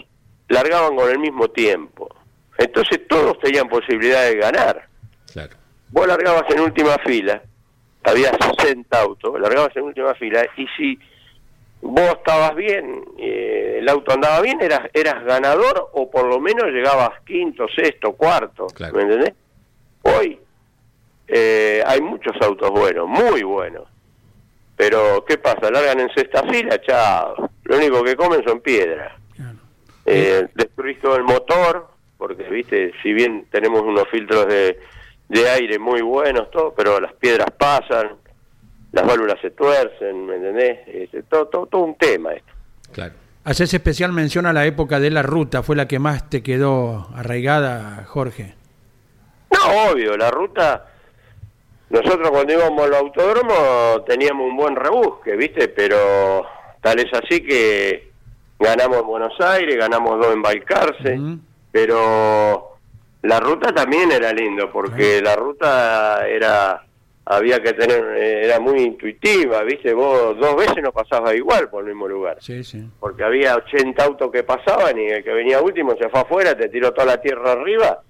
largaban con el mismo tiempo. Entonces todos tenían posibilidad de ganar. Claro. Vos largabas en última fila, había 60 autos, largabas en última fila, y si vos estabas bien, eh, el auto andaba bien, eras, eras ganador o por lo menos llegabas quinto, sexto, cuarto, Claro. ¿me entendés? Hoy eh, hay muchos autos buenos, muy buenos, Pero, ¿qué pasa? Largan en sexta fila, chao. Lo único que comen son piedras. Eh, destruís todo el motor, porque, viste, si bien tenemos unos filtros de, de aire muy buenos, todo, pero las piedras pasan, las válvulas se tuercen, ¿me entendés? Este, todo, todo, todo un tema esto. Claro. Haces especial mención a la época de la ruta, fue la que más te quedó arraigada, Jorge. No, obvio, la ruta. Nosotros cuando íbamos al autódromo teníamos un buen rebusque, ¿viste? Pero tal es así que ganamos en Buenos Aires, ganamos dos en Balcarce, pero la ruta también era lindo, porque la ruta era había que tener, eh, era muy intuitiva, ¿viste? Vos dos veces no pasabas igual por el mismo lugar Sí, sí. porque había 80 autos que pasaban y el que venía último se fue afuera, te tiró toda la tierra arriba.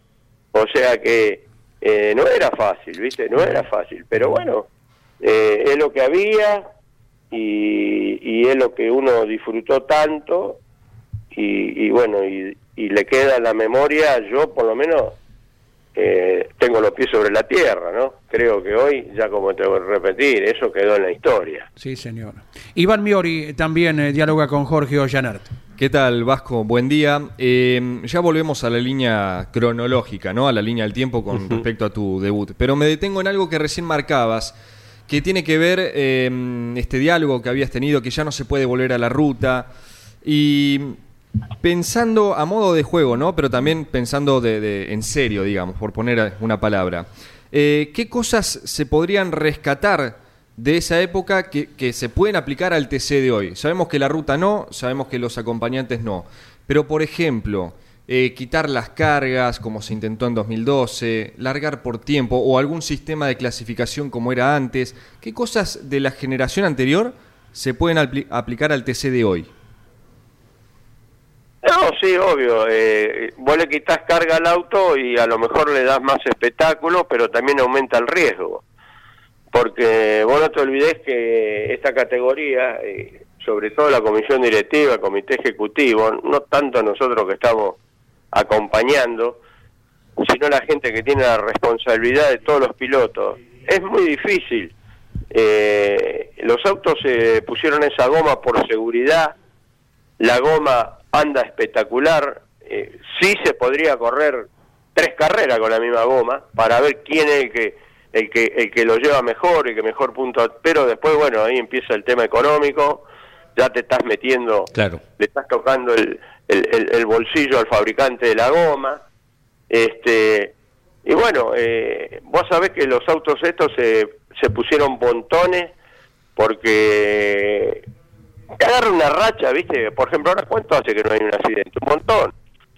O sea que eh, no era fácil, ¿viste? No era fácil. Pero bueno, eh, es lo que había y, y es lo que uno disfrutó tanto y, y bueno, y, y le queda en la memoria, yo por lo menos eh, tengo los pies sobre la tierra, ¿no? Creo que hoy, ya como te voy a repetir, eso quedó en la historia. Sí, señor. Iván Miori también eh, dialoga con Jorge Ollanert. ¿Qué tal, Vasco? Buen día. Eh, ya volvemos a la línea cronológica, ¿no? A la línea del tiempo con respecto a tu debut. Pero me detengo en algo que recién marcabas, que tiene que ver eh, este diálogo que habías tenido, que ya no se puede volver a la ruta. Y pensando a modo de juego, ¿no? Pero también pensando de, en serio, digamos, por poner una palabra. Eh, ¿Qué cosas se podrían rescatar de esa época que, se pueden aplicar al TC de hoy? Sabemos que la ruta no, sabemos que los acompañantes no. Pero, por ejemplo, eh, quitar las cargas, como se intentó en 2012, largar por tiempo o algún sistema de clasificación como era antes. ¿Qué cosas de la generación anterior se pueden apli- aplicar al TC de hoy? No, sí, obvio. Eh, vos le quitas carga al auto y a lo mejor le das más espectáculo, pero también aumenta el riesgo. Porque vos no te olvides que esta categoría, eh, sobre todo la comisión directiva, el comité ejecutivo, no tanto nosotros que estamos acompañando, sino la gente que tiene la responsabilidad de todos los pilotos. Es muy difícil. Eh, los autos se pusieron esa goma por seguridad, la goma anda espectacular, eh, sí se podría correr tres carreras con la misma goma para ver quién es el que el que el que lo lleva mejor, el que mejor punto, pero después bueno, ahí empieza el tema económico, ya te estás metiendo, Claro. le estás tocando el, el, el- el bolsillo al fabricante de la goma, este y bueno, eh, vos sabés que los autos estos se, se pusieron pontones porque te agarra una racha, ¿viste? Por ejemplo, ahora cuánto hace que no hay un accidente, un montón.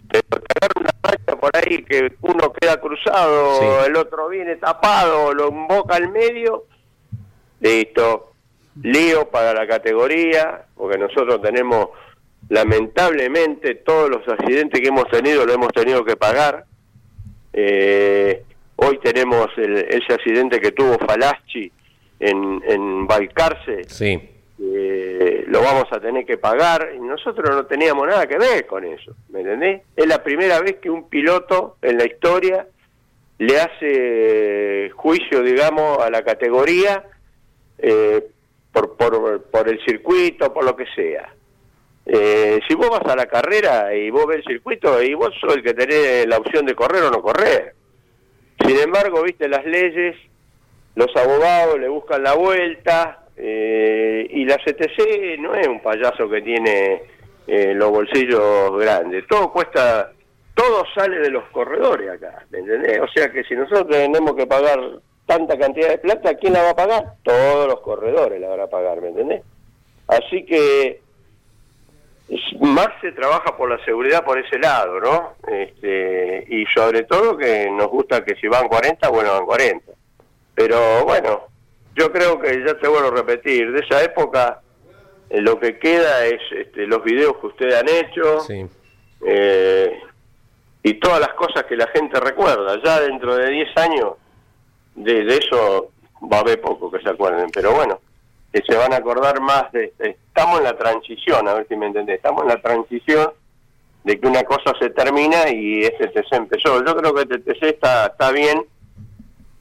Pero te agarra una racha por ahí que uno queda cruzado, Sí. el otro viene tapado, lo emboca al medio, listo. Lío para la categoría, porque nosotros tenemos, lamentablemente, todos los accidentes que hemos tenido lo hemos tenido que pagar. Eh, hoy tenemos el- ese accidente que tuvo Falaschi en, en Balcarce, Sí. Eh, lo vamos a tener que pagar y nosotros no teníamos nada que ver con eso, ¿me entendés? Es la primera vez que un piloto en la historia le hace juicio, digamos, a la categoría eh, por, por, por el circuito, por lo que sea. Eh, si vos vas a la carrera y vos ves el circuito y vos sos el que tenés la opción de correr o no correr. Sin embargo, viste las leyes, los abogados le buscan la vuelta eh, y la CTC no es un payaso que tiene eh, los bolsillos grandes. Todo cuesta, todo sale de los corredores acá, ¿me entendés? O sea que si nosotros tenemos que pagar tanta cantidad de plata, ¿quién la va a pagar? Todos los corredores la van a pagar, ¿me entendés? Así que más se trabaja por la seguridad por ese lado, ¿no? Este, y sobre todo que nos gusta que si van 40, bueno, van 40. Pero bueno, yo creo que ya te vuelvo a repetir, de esa época eh, lo que queda es este, los videos que ustedes han hecho Sí. eh, y todas las cosas que la gente recuerda. Ya dentro de 10 años de, de eso va a haber poco que se acuerden, pero bueno, que se van a acordar más de... de- estamos en la transición, a ver si me entendés, estamos en la transición de que una cosa se termina y este TC empezó. Yo creo que este TC está, está bien,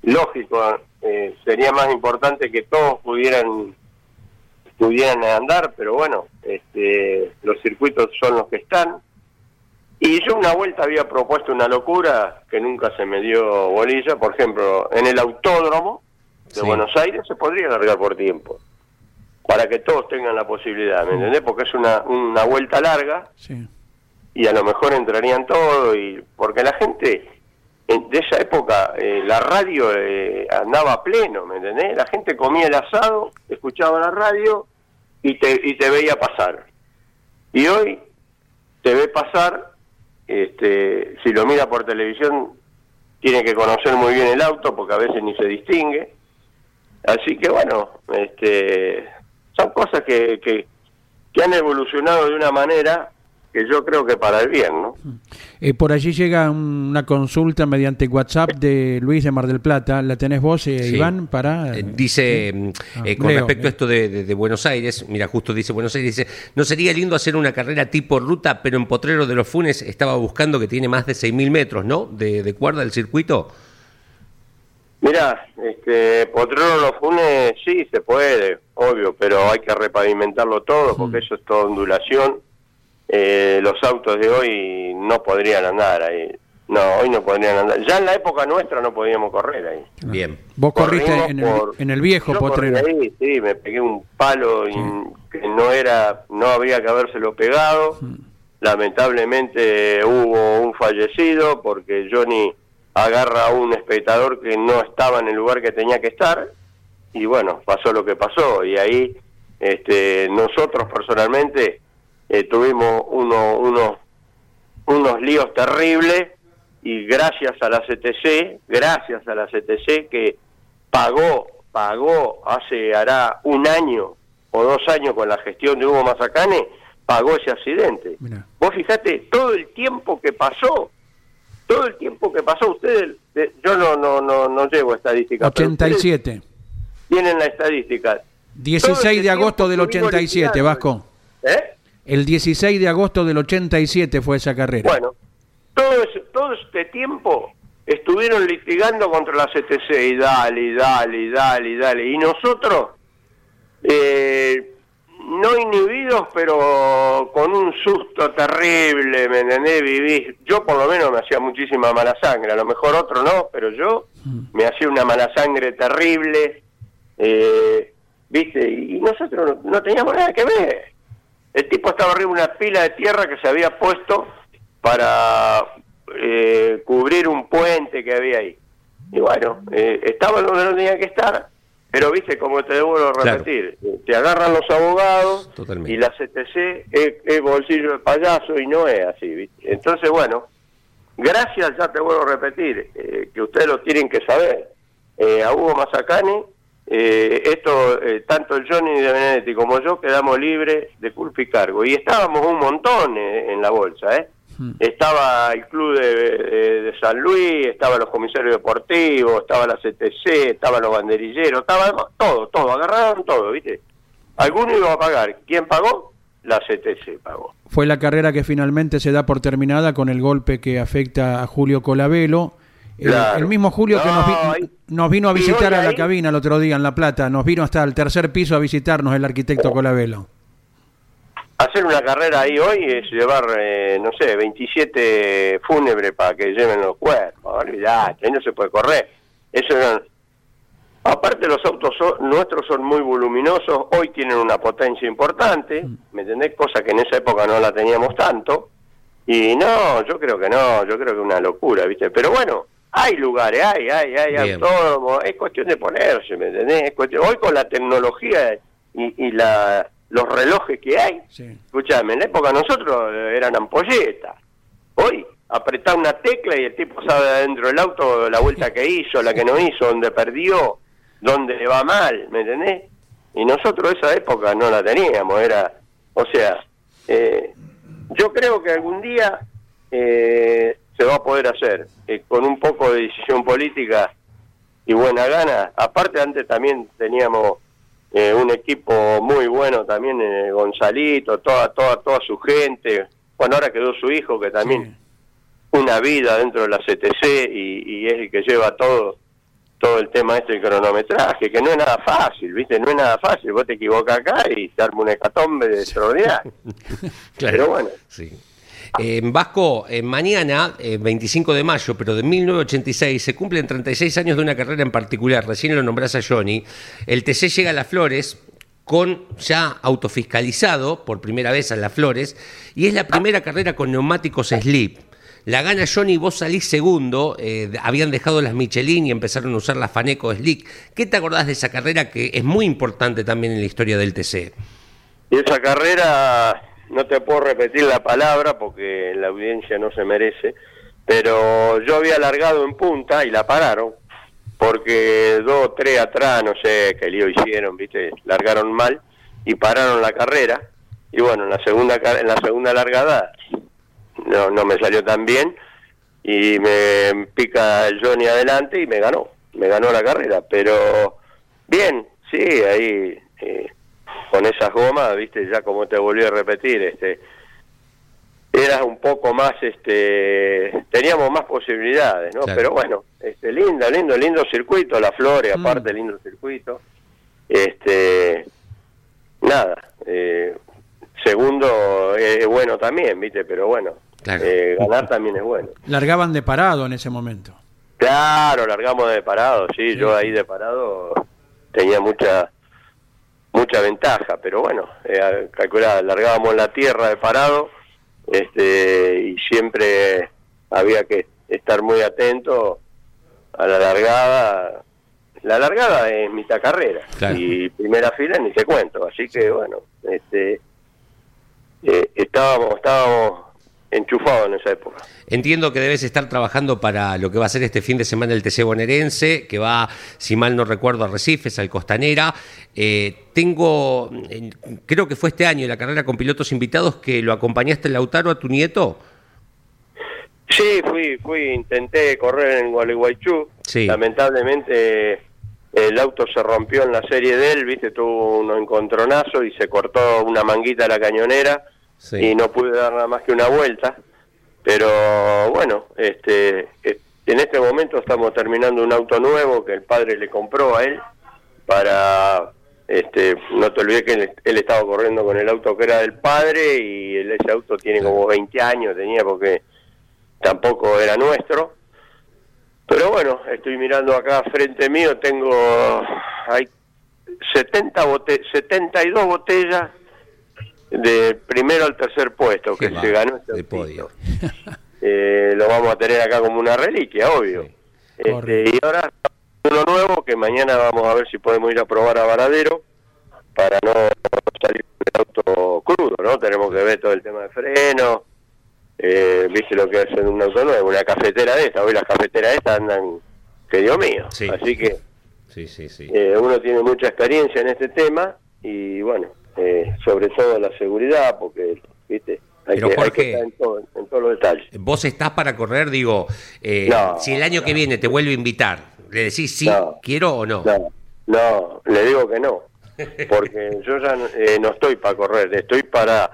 lógico, eh, sería más importante que todos pudieran pudieran andar, pero bueno, este, los circuitos son los que están. Y yo una vuelta había propuesto una locura que nunca se me dio bolilla, por ejemplo, en el autódromo de Sí. Buenos Aires se podría largar por tiempo, para que todos tengan la posibilidad, ¿me entendés? Porque es una, una vuelta larga Sí. y a lo mejor entrarían todos, y porque la gente en- de esa época, eh, la radio eh, andaba pleno, ¿me entendés? La gente comía el asado, escuchaba la radio y te, y te veía pasar. Y hoy te ve pasar, este, si lo mira por televisión, tiene que conocer muy bien el auto porque a veces ni se distingue. Así que bueno, este, son cosas que, que, que han evolucionado de una manera que yo creo que para el bien, ¿no? Eh, por allí llega un- una consulta mediante WhatsApp de Luis de Mar del Plata. ¿La tenés vos, eh, Sí. Iván, para...? Eh, Dice, mm, Ah, eh, con leo, respecto a esto de, de- de Buenos Aires, mira, justo dice Buenos Aires, dice, ¿no sería lindo hacer una carrera tipo ruta, pero en Potrero de los Funes estaba buscando que tiene más de 6.000 metros, ¿no? De, de cuerda del circuito. Mira, este, Potrero Los Funes sí se puede, obvio, pero hay que repavimentarlo todo porque eso es toda ondulación. Eh, los autos de hoy no podrían andar ahí. No, hoy no podrían andar. Ya en la época nuestra no podíamos correr ahí. Bien. Vos corriste en el, por- en el viejo potrero. ahí, sí, me pegué un palo in- que no era, no habría que habérselo pegado. Lamentablemente hubo un fallecido porque Johnny agarra a un espectador que no estaba en el lugar que tenía que estar y bueno, pasó lo que pasó y ahí este, nosotros personalmente eh, tuvimos uno, unos unos líos terribles y gracias a la CTC, gracias a la CTC que pagó, pagó hace hará un año o dos años con la gestión de Hugo Mazacane, pagó ese accidente. Vos fijate todo el tiempo que pasó, todo el tiempo que pasó, ustedes, eh, yo no no no no llevo estadística, pero ustedes 87. tienen la estadística. Todo 16 ese de agosto del estuvimos 87, liquidando. Vasco. ¿Eh? El 16 de agosto del 87 fue esa carrera. Bueno, todo, ese- todo este tiempo estuvieron litigando contra la CTC y dale, y dale, y dale, y dale. Y nosotros, eh, no inhibidos, pero con un susto terrible, ¿me entendés? Viví, yo por lo menos me hacía muchísima mala sangre, a lo mejor otro no, pero yo me hacía una mala sangre terrible, eh, ¿viste? Y nosotros no, no teníamos nada que ver. El tipo estaba arriba de una pila de tierra que se había puesto para eh, cubrir un puente que había ahí. Y bueno, eh, estaba donde no tenía que estar, pero viste, como te debo Claro. repetir, te agarran los abogados Totalmente. y la CTC es, es bolsillo de payaso y no es así, ¿viste? Entonces, bueno, gracias, ya te vuelvo a repetir, eh, que ustedes lo tienen que saber, eh, a Hugo Mazacane, eh, esto, eh, tanto el Johnny de Benedetti como yo quedamos libres de culpa y cargo. Y estábamos un montón eh, en la bolsa, ¿eh? Estaba el club de, de- de San Luis, estaban los comisarios deportivos, estaba la CTC, estaban los banderilleros, estaba todo, todo, agarraron todo, ¿viste? Alguno iba a pagar. ¿Quién pagó? La CTC pagó. Fue la carrera que finalmente se da por terminada con el golpe que afecta a Julio Colavelo. El- Claro. El, mismo Julio que nos, vi- nos vino a visitar a la ahí- cabina el otro día en La Plata, nos vino hasta el tercer piso a visitarnos el arquitecto Colavelo. Hacer una carrera ahí hoy es llevar, eh, no sé, 27 fúnebres para que lleven los cuerpos. Olvidate, ahí no se puede correr. Eso eran- Aparte los autos son- nuestros son muy voluminosos, hoy tienen una potencia importante, ¿me entendés? Cosa que en esa época no la teníamos tanto. Y no, yo creo que no, yo creo que es una locura, ¿viste? Pero bueno, hay lugares, hay, hay, hay Bien. autódromos, es cuestión de ponerse, ¿me entendés? Es cuestión- hoy con la tecnología y, y la, los relojes que hay, Sí. escúchame, en la época nosotros eh, eran ampolletas. Hoy apretá una tecla y el tipo sabe adentro del auto la vuelta que hizo, la que no hizo, dónde perdió, dónde le va mal, ¿me entendés? Y nosotros esa época no la teníamos, era, o sea, eh, yo creo que algún día eh, se va a poder hacer, eh, con un poco de decisión política y buena gana. Aparte antes también teníamos eh, un equipo muy bueno también, eh, Gonzalito, toda, toda, toda su gente. Bueno, ahora quedó su hijo que también una vida dentro de la CTC y, y es el que lleva todo todo el tema este del cronometraje, que no es nada fácil, ¿viste? No es nada fácil. Vos te equivocas acá y te arma un hecatombe de extraordinario. Pero bueno. Sí. Eh, Vasco, eh, mañana, eh, 25 de mayo, pero de 1986, se cumplen 36 años de una carrera en particular. Recién lo nombrás a Johnny. El TC llega a Las Flores con ya autofiscalizado por primera vez a Las Flores y es la primera carrera con neumáticos slip. La gana Johnny, vos salís segundo, eh, habían dejado las Michelin y empezaron a usar las Faneco Slick. ¿Qué te acordás de esa carrera que es muy importante también en la historia del TC? Esa carrera, no te puedo repetir la palabra porque la audiencia no se merece, pero yo había largado en punta y la pararon, porque dos tres atrás, no sé qué lío hicieron, viste, largaron mal y pararon la carrera. Y bueno, en la segunda, en la segunda largada no, no me salió tan bien y me pica el Johnny adelante y me ganó, me ganó la carrera, pero bien, sí, ahí eh, con esas gomas, viste, ya como te volví a repetir, este era un poco más, este, teníamos más posibilidades, ¿no? Claro. Pero bueno, este, lindo, lindo, lindo circuito, la Flores, aparte lindo circuito, este, nada, eh, segundo eh, es bueno también, viste, pero bueno, Claro. eh, ganar también es bueno. Largaban de parado en ese momento. Claro, largamos de parado, sí, yo ahí de parado tenía mucha mucha ventaja, pero bueno, eh, calculá, largábamos la tierra de parado este, y siempre había que estar muy atento a la largada. La largada es mitad carrera Claro. y primera fila ni te cuento, así que bueno, este, eh, estábamos, estábamos enchufados en esa época. Entiendo que debes estar trabajando para lo que va a ser este fin de semana el TC bonaerense, que va, si mal no recuerdo, a Recifes, al Costanera. Eh, tengo, eh, creo que fue este año, la carrera con pilotos invitados, que lo acompañaste, Lautaro, a tu nieto. Sí, fui, fui, intenté correr en Gualeguaychú. Sí. Lamentablemente el auto se rompió en la serie de él, viste, tuvo un encontronazo y se cortó una manguita de la cañonera Sí. y no pude dar nada más que una vuelta. Pero bueno, este, eh, en este momento estamos terminando un auto nuevo que el padre le compró a él para, este, no te olvides que él, él estaba corriendo con el auto que era del padre y el- ese auto tiene como 20 años, tenía porque tampoco era nuestro. Pero bueno, estoy mirando acá frente mío, tengo hay 70 bote 72 botellas del primero al tercer puesto que se ganó este de podio. Eh, lo vamos a tener acá como una reliquia, obvio. Este, Correcto. y ahora uno nuevo que mañana vamos a ver si podemos ir a probar a Varadero para no salir con el auto crudo, ¿no? Tenemos que ver todo el tema de freno, eh, viste lo que es en un auto nuevo, una cafetera de esta, hoy las cafeteras estas andan, que Dios mío, Sí. así que Sí, sí, sí. eh, uno tiene mucha experiencia en este tema y bueno, eh, sobre todo la seguridad, porque, viste, hay, Pero, que, hay Jorge- que estar en, todo- en todos los detalles. Vos estás para correr, digo, eh, No, si el año que viene te vuelve a invitar, ¿le decís sí, No. quiero o no? No, no, le digo que no, porque yo ya no- eh, no estoy para correr, estoy para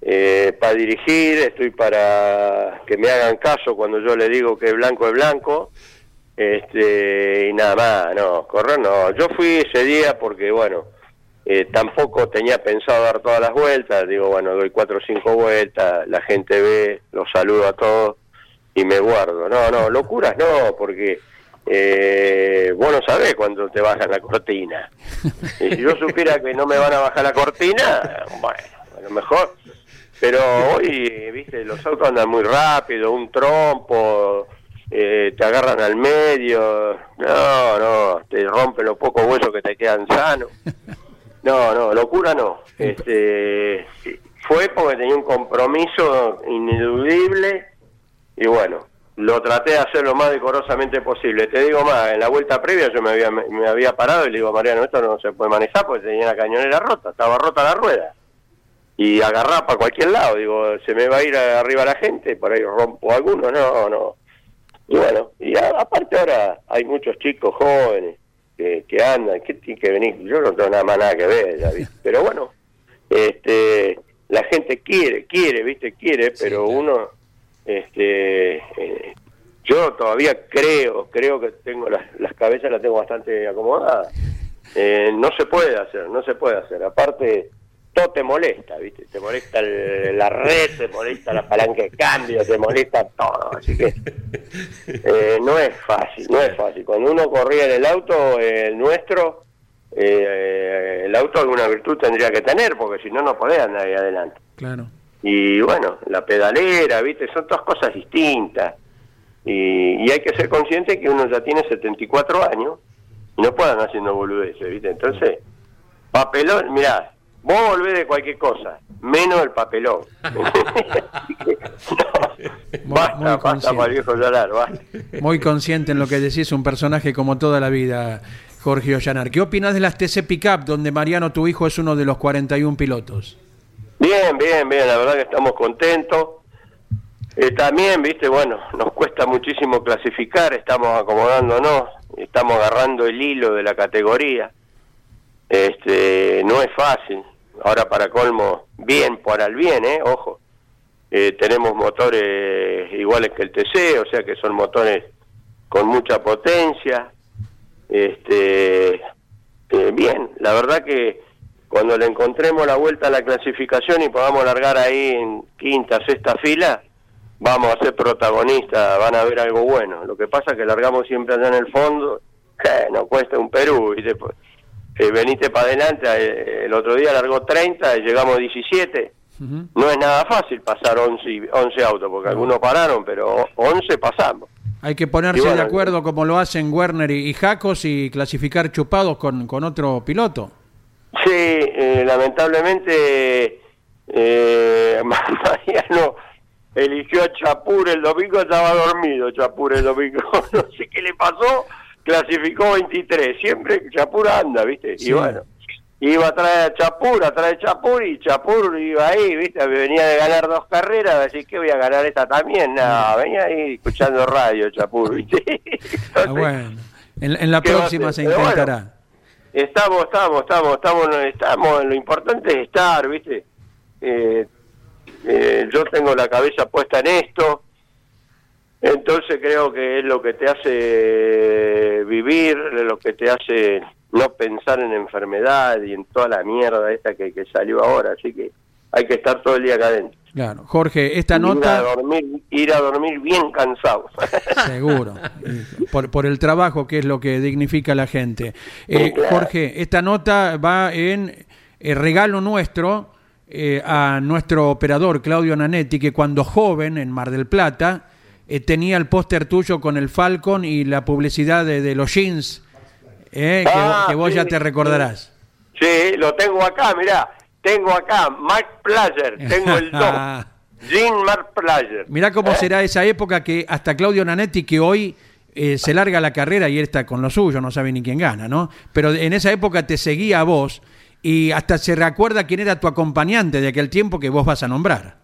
eh, para dirigir, estoy para que me hagan caso cuando yo le digo que blanco es blanco, este y nada más, no, correr no. Yo fui ese día porque bueno, eh, tampoco tenía pensado dar todas las vueltas, digo bueno, doy cuatro o cinco vueltas, la gente ve, los saludo a todos y me guardo. No, no, locuras no, porque eh, vos no sabés cuándo te bajan la cortina. Y si yo supiera que no me van a bajar la cortina, bueno, a lo mejor. Pero hoy, viste, los autos andan muy rápido, un trompo, eh, te agarran al medio, no, no, te rompen los pocos huesos que te quedan sanos. No, no, locura no. Este, fue porque tenía un compromiso ineludible y bueno, lo traté de hacer lo más decorosamente posible. Te digo más, en la vuelta previa yo me había, me había parado y le digo, Mariano, esto no se puede manejar porque tenía la cañonera rota, estaba rota la rueda. Y agarrar para cualquier lado, digo, se me va a ir arriba la gente, por ahí rompo alguno, no, no. Y bueno, y a- aparte ahora hay muchos chicos jóvenes que, que andan, que tienen que venir, yo no tengo nada más nada que ver, ya, ¿viste? pero bueno, este la gente quiere, quiere, viste, quiere, pero claro. uno, este, eh, yo yo todavía creo, creo que tengo las, las cabezas las tengo bastante acomodadas. Eh, no se puede hacer, no se puede hacer. Aparte, todo te molesta, ¿viste? Te molesta el- la red, te molesta la palanca de cambio, te molesta todo. Así que eh, no es fácil, no es fácil. Cuando uno corría en el auto, eh, el nuestro, eh, el auto alguna virtud tendría que tener, porque si no, no podés andar ahí adelante. Claro. Y bueno, la pedalera, ¿viste? Son todas cosas distintas. Y, y hay que ser consciente que uno ya tiene 74 años y no puede andar haciendo boludeces, ¿viste? Entonces, papelón, mirá, vos volvés de cualquier cosa, menos el papelón. No, basta, muy basta consciente. para el viejo llorar, basta. Muy consciente en lo que decís, un personaje como toda la vida, Jorge Ollanar. ¿Qué opinas de las TC Pickup, donde Mariano, tu hijo, es uno de los 41 pilotos? Bien, bien, bien, la verdad que estamos contentos. Eh, también, viste, bueno, nos cuesta muchísimo clasificar, estamos acomodándonos, estamos agarrando el hilo de la categoría. Este, no es fácil. Ahora para colmo, bien para el bien, eh, ojo. Eh, tenemos motores iguales que el TC, o sea que son motores con mucha potencia. Este, eh, bien, la verdad que cuando le encontremos la vuelta a la clasificación y podamos largar ahí en quinta, sexta fila, vamos a ser protagonistas, van a ver algo bueno. Lo que pasa es que largamos siempre allá en el fondo, que nos cuesta un Perú, y después eh, veniste para adelante, eh, el otro día largó 30 y llegamos 17. Ujú. No es nada fácil pasar 11, y- 11 autos, porque algunos pararon, pero 11 pasamos. Hay que ponerse bueno, de acuerdo como lo hacen Werner y, y Jacos y clasificar chupados con, con otro piloto. Sí, eh, lamentablemente eh, Mariano eligió a Chapur el domingo, estaba dormido Chapur el domingo, no sé qué le pasó, clasificó 23, siempre Chapur anda, ¿viste? Sí. Y bueno, iba a traer a Chapur, a traer Chapur y Chapur iba ahí, ¿viste? Venía de ganar dos carreras, así que voy a ganar esta también, no, venía ahí escuchando radio Chapur, ¿viste? Ah, Entonces, bueno, en, en la ¿qué va a próxima se bueno, intentará. Estamos, estamos, estamos, estamos, estamos. Lo importante es estar, ¿viste? Eh, eh, yo tengo la cabeza puesta en esto, entonces creo que es lo que te hace vivir, lo que te hace no pensar en enfermedad y en toda la mierda esta que, que salió ahora, así que hay que estar todo el día acá adentro. Claro, Jorge, esta Ir a nota, dormir, ir a dormir bien cansado. seguro, por, por el trabajo que es lo que dignifica a la gente. Eh, claro. Jorge, esta nota va en eh, regalo nuestro eh, a nuestro operador Claudio Nanetti, que cuando joven en Mar del Plata eh, tenía el póster tuyo con el Falcon y la publicidad de, de los jeans, eh, que, Ah, que vos sí, ya te recordarás. Sí, lo tengo acá, mirá. Tengo acá Mark Player, tengo el 2. Jean Mark Player. Mirá cómo ¿Eh? será esa época que hasta Claudio Nanetti, que hoy eh, se larga la carrera y él está con lo suyo, no sabe ni quién gana, ¿no? Pero en esa época te seguía a vos y hasta se recuerda quién era tu acompañante de aquel tiempo que vos vas a nombrar.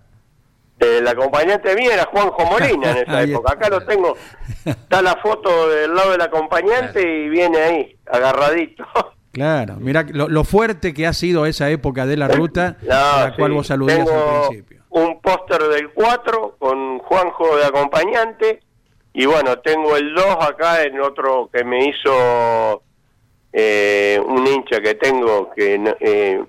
El acompañante mío era Juanjo Molina en esa época. Acá lo tengo. Está la foto del lado del acompañante y viene ahí, agarradito. Claro, mirá lo, lo fuerte que ha sido esa época de la ruta, No, a la cual vos aludías Tengo al principio. Un póster del 4 con Juanjo de acompañante. Y bueno, tengo el 2 acá en otro que me hizo eh, un hincha que tengo que no, eh,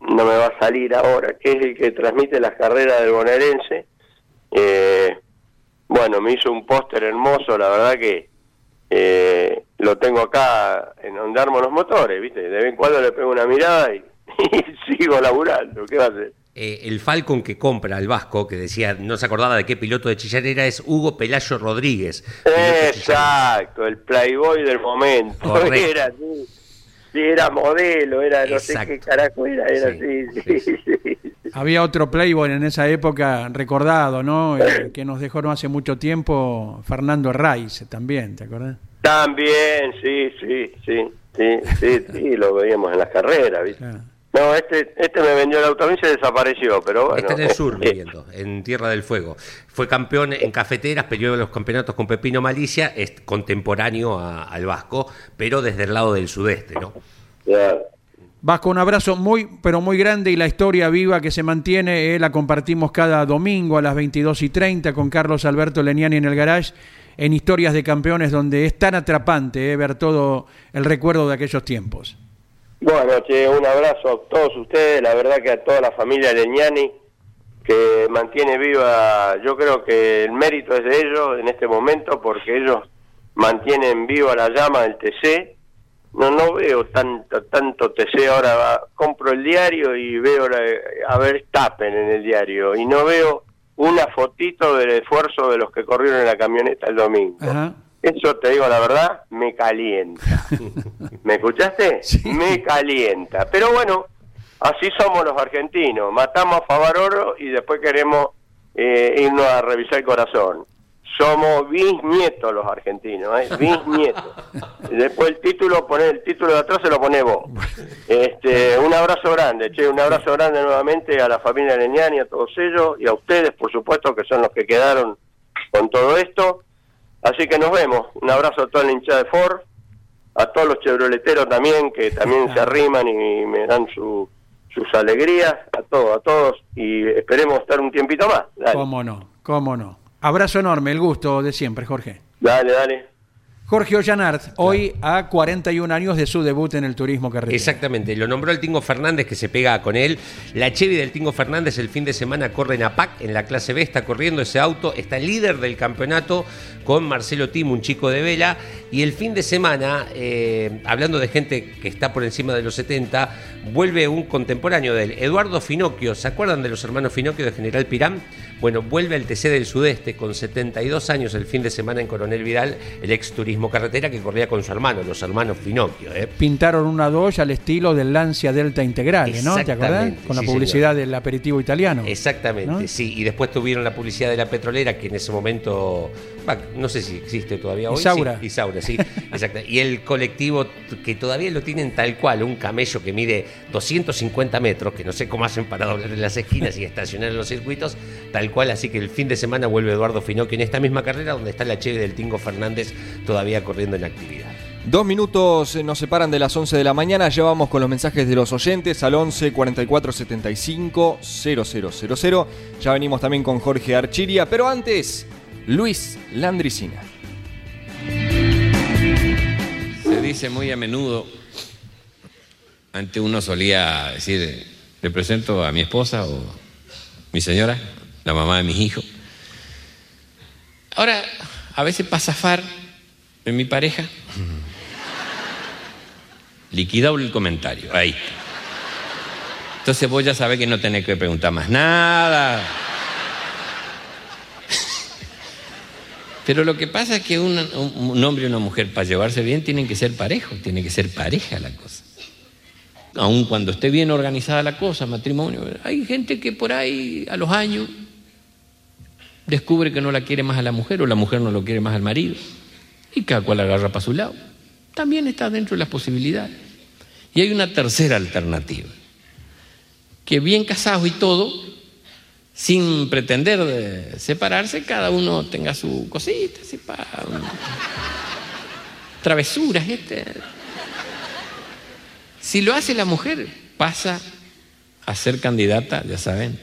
no me va a salir ahora, que es el que transmite las carreras del bonaerense. Eh, bueno, me hizo un póster hermoso, la verdad que eh, lo tengo acá en donde armo los motores, ¿viste? De vez en cuando le pego una mirada y, y sigo laburando, ¿qué va a hacer? Eh, el Falcon que compra el Vasco, que decía, no se acordaba de qué piloto de Chillar era, es Hugo Pelayo Rodríguez. Exacto, el playboy del momento. Correcto. Era así. Sí, era modelo, era no sé qué carajo era, era Sí, así. Sí, sí. Había otro Playboy en esa época recordado, ¿no? Eh, que nos dejó no hace mucho tiempo, Fernando Raiz también, ¿te acordás? También, sí, sí, sí, sí, sí, sí, lo veíamos en las carreras, ¿viste? Claro. No, este, este me vendió el auto y se desapareció, pero bueno. Está en el sur eh, viviendo, en Tierra del Fuego. Fue campeón en cafeteras, peleó los campeonatos con Pepino Malicia, es contemporáneo a- al Vasco, pero desde el lado del sudeste, ¿no? ya. Vasco, un abrazo muy, pero muy grande y la historia viva que se mantiene eh, la compartimos cada domingo a las 22 y 30 con Carlos Alberto Leniani en el garage en Historias de Campeones, donde es tan atrapante eh, ver todo el recuerdo de aquellos tiempos. Bueno, che, un abrazo a todos ustedes, la verdad que a toda la familia Leñani que mantiene viva, yo creo que el mérito es de ellos en este momento porque ellos mantienen viva la llama del TC. No no veo tanto tanto TC ahora, va- compro el diario y veo la- a ver tapen en el diario y no veo una fotito del esfuerzo de los que corrieron en la camioneta el domingo. Ajá. Eso te digo la verdad, me calienta. ¿Me escuchaste? Sí. Me calienta. Pero bueno, así somos los argentinos. Matamos a Favaroro y después queremos eh, irnos a revisar el corazón. Somos bisnietos los argentinos, ¿eh? bisnietos. Después el título, poner el título de atrás se lo pone vos. Este, un abrazo grande, che, un abrazo grande nuevamente a la familia Leñani, a todos ellos y a ustedes, por supuesto, que son los que quedaron con todo esto. Así que nos vemos. Un abrazo a toda la hinchada de Ford, a todos los chevroleteros también, que también se arriman y me dan su, sus alegrías, a todos, a todos, y esperemos estar un tiempito más. Dale, ¿Cómo no? ¿Cómo no? Abrazo enorme, el gusto de siempre, Jorge. dale, dale. Jorge Ollanart, hoy a 41 años de su debut en el turismo carretera. Exactamente, lo nombró el Tingo Fernández que se pega con él. La Chevy del Tingo Fernández el fin de semana corre en APAC, en la clase B, está corriendo ese auto, está líder del campeonato con Marcelo Tim, un chico de vela. Y el fin de semana, eh, hablando de gente que está por encima de los 70, vuelve un contemporáneo de él, Eduardo Finocchio. ¿Se acuerdan de los hermanos Finocchio de General Pirán? Bueno, vuelve al TC del Sudeste con 72 años el fin de semana en Coronel Vidal, el ex turismo carretera que corría con su hermano, los hermanos Finocchio. ¿eh? Pintaron una Dodge al estilo del Lancia Delta Integrale, ¿no? ¿Te acordás? Con la sí, publicidad del aperitivo italiano. Exactamente, ¿No? sí. Y después tuvieron la publicidad de la petrolera, que en ese momento, no sé si existe todavía hoy. Isaura. Sí, Isaura, sí. exacto. Y el colectivo que todavía lo tienen tal cual, un camello que mide 250 metros, que no sé cómo hacen para doblar en las esquinas y estacionar en los circuitos, tal cual. Así que el fin de semana vuelve Eduardo Finocchio en esta misma carrera, donde está la Cheve del Tingo Fernández todavía corriendo en actividad. Dos minutos eh, nos separan de las 11 de la mañana. Ya vamos con los mensajes de los oyentes al 11 44 75 0000. Ya venimos también con Jorge Archiria. Pero antes, Luis Landricina. Se dice muy a menudo, ante uno solía decir, le presento a mi esposa o mi señora, la mamá de mis hijos. Ahora, a veces para zafar en mi pareja, liquidable el comentario, ahí. Entonces vos ya sabés que no tenés que preguntar más nada. Pero lo que pasa es que un, hombre y una mujer para llevarse bien tienen que ser parejos, tiene que ser pareja la cosa. Aun cuando esté bien organizada la cosa, matrimonio, hay gente que por ahí a los años descubre que no la quiere más a la mujer o la mujer no lo quiere más al marido y cada cual agarra para su lado. También está dentro de las posibilidades. Y hay una tercera alternativa, que bien casados y todo, sin pretender de separarse, cada uno tenga su cosita, sepa, travesuras. Este. Si lo hace la mujer, pasa a ser candidata, ya saben,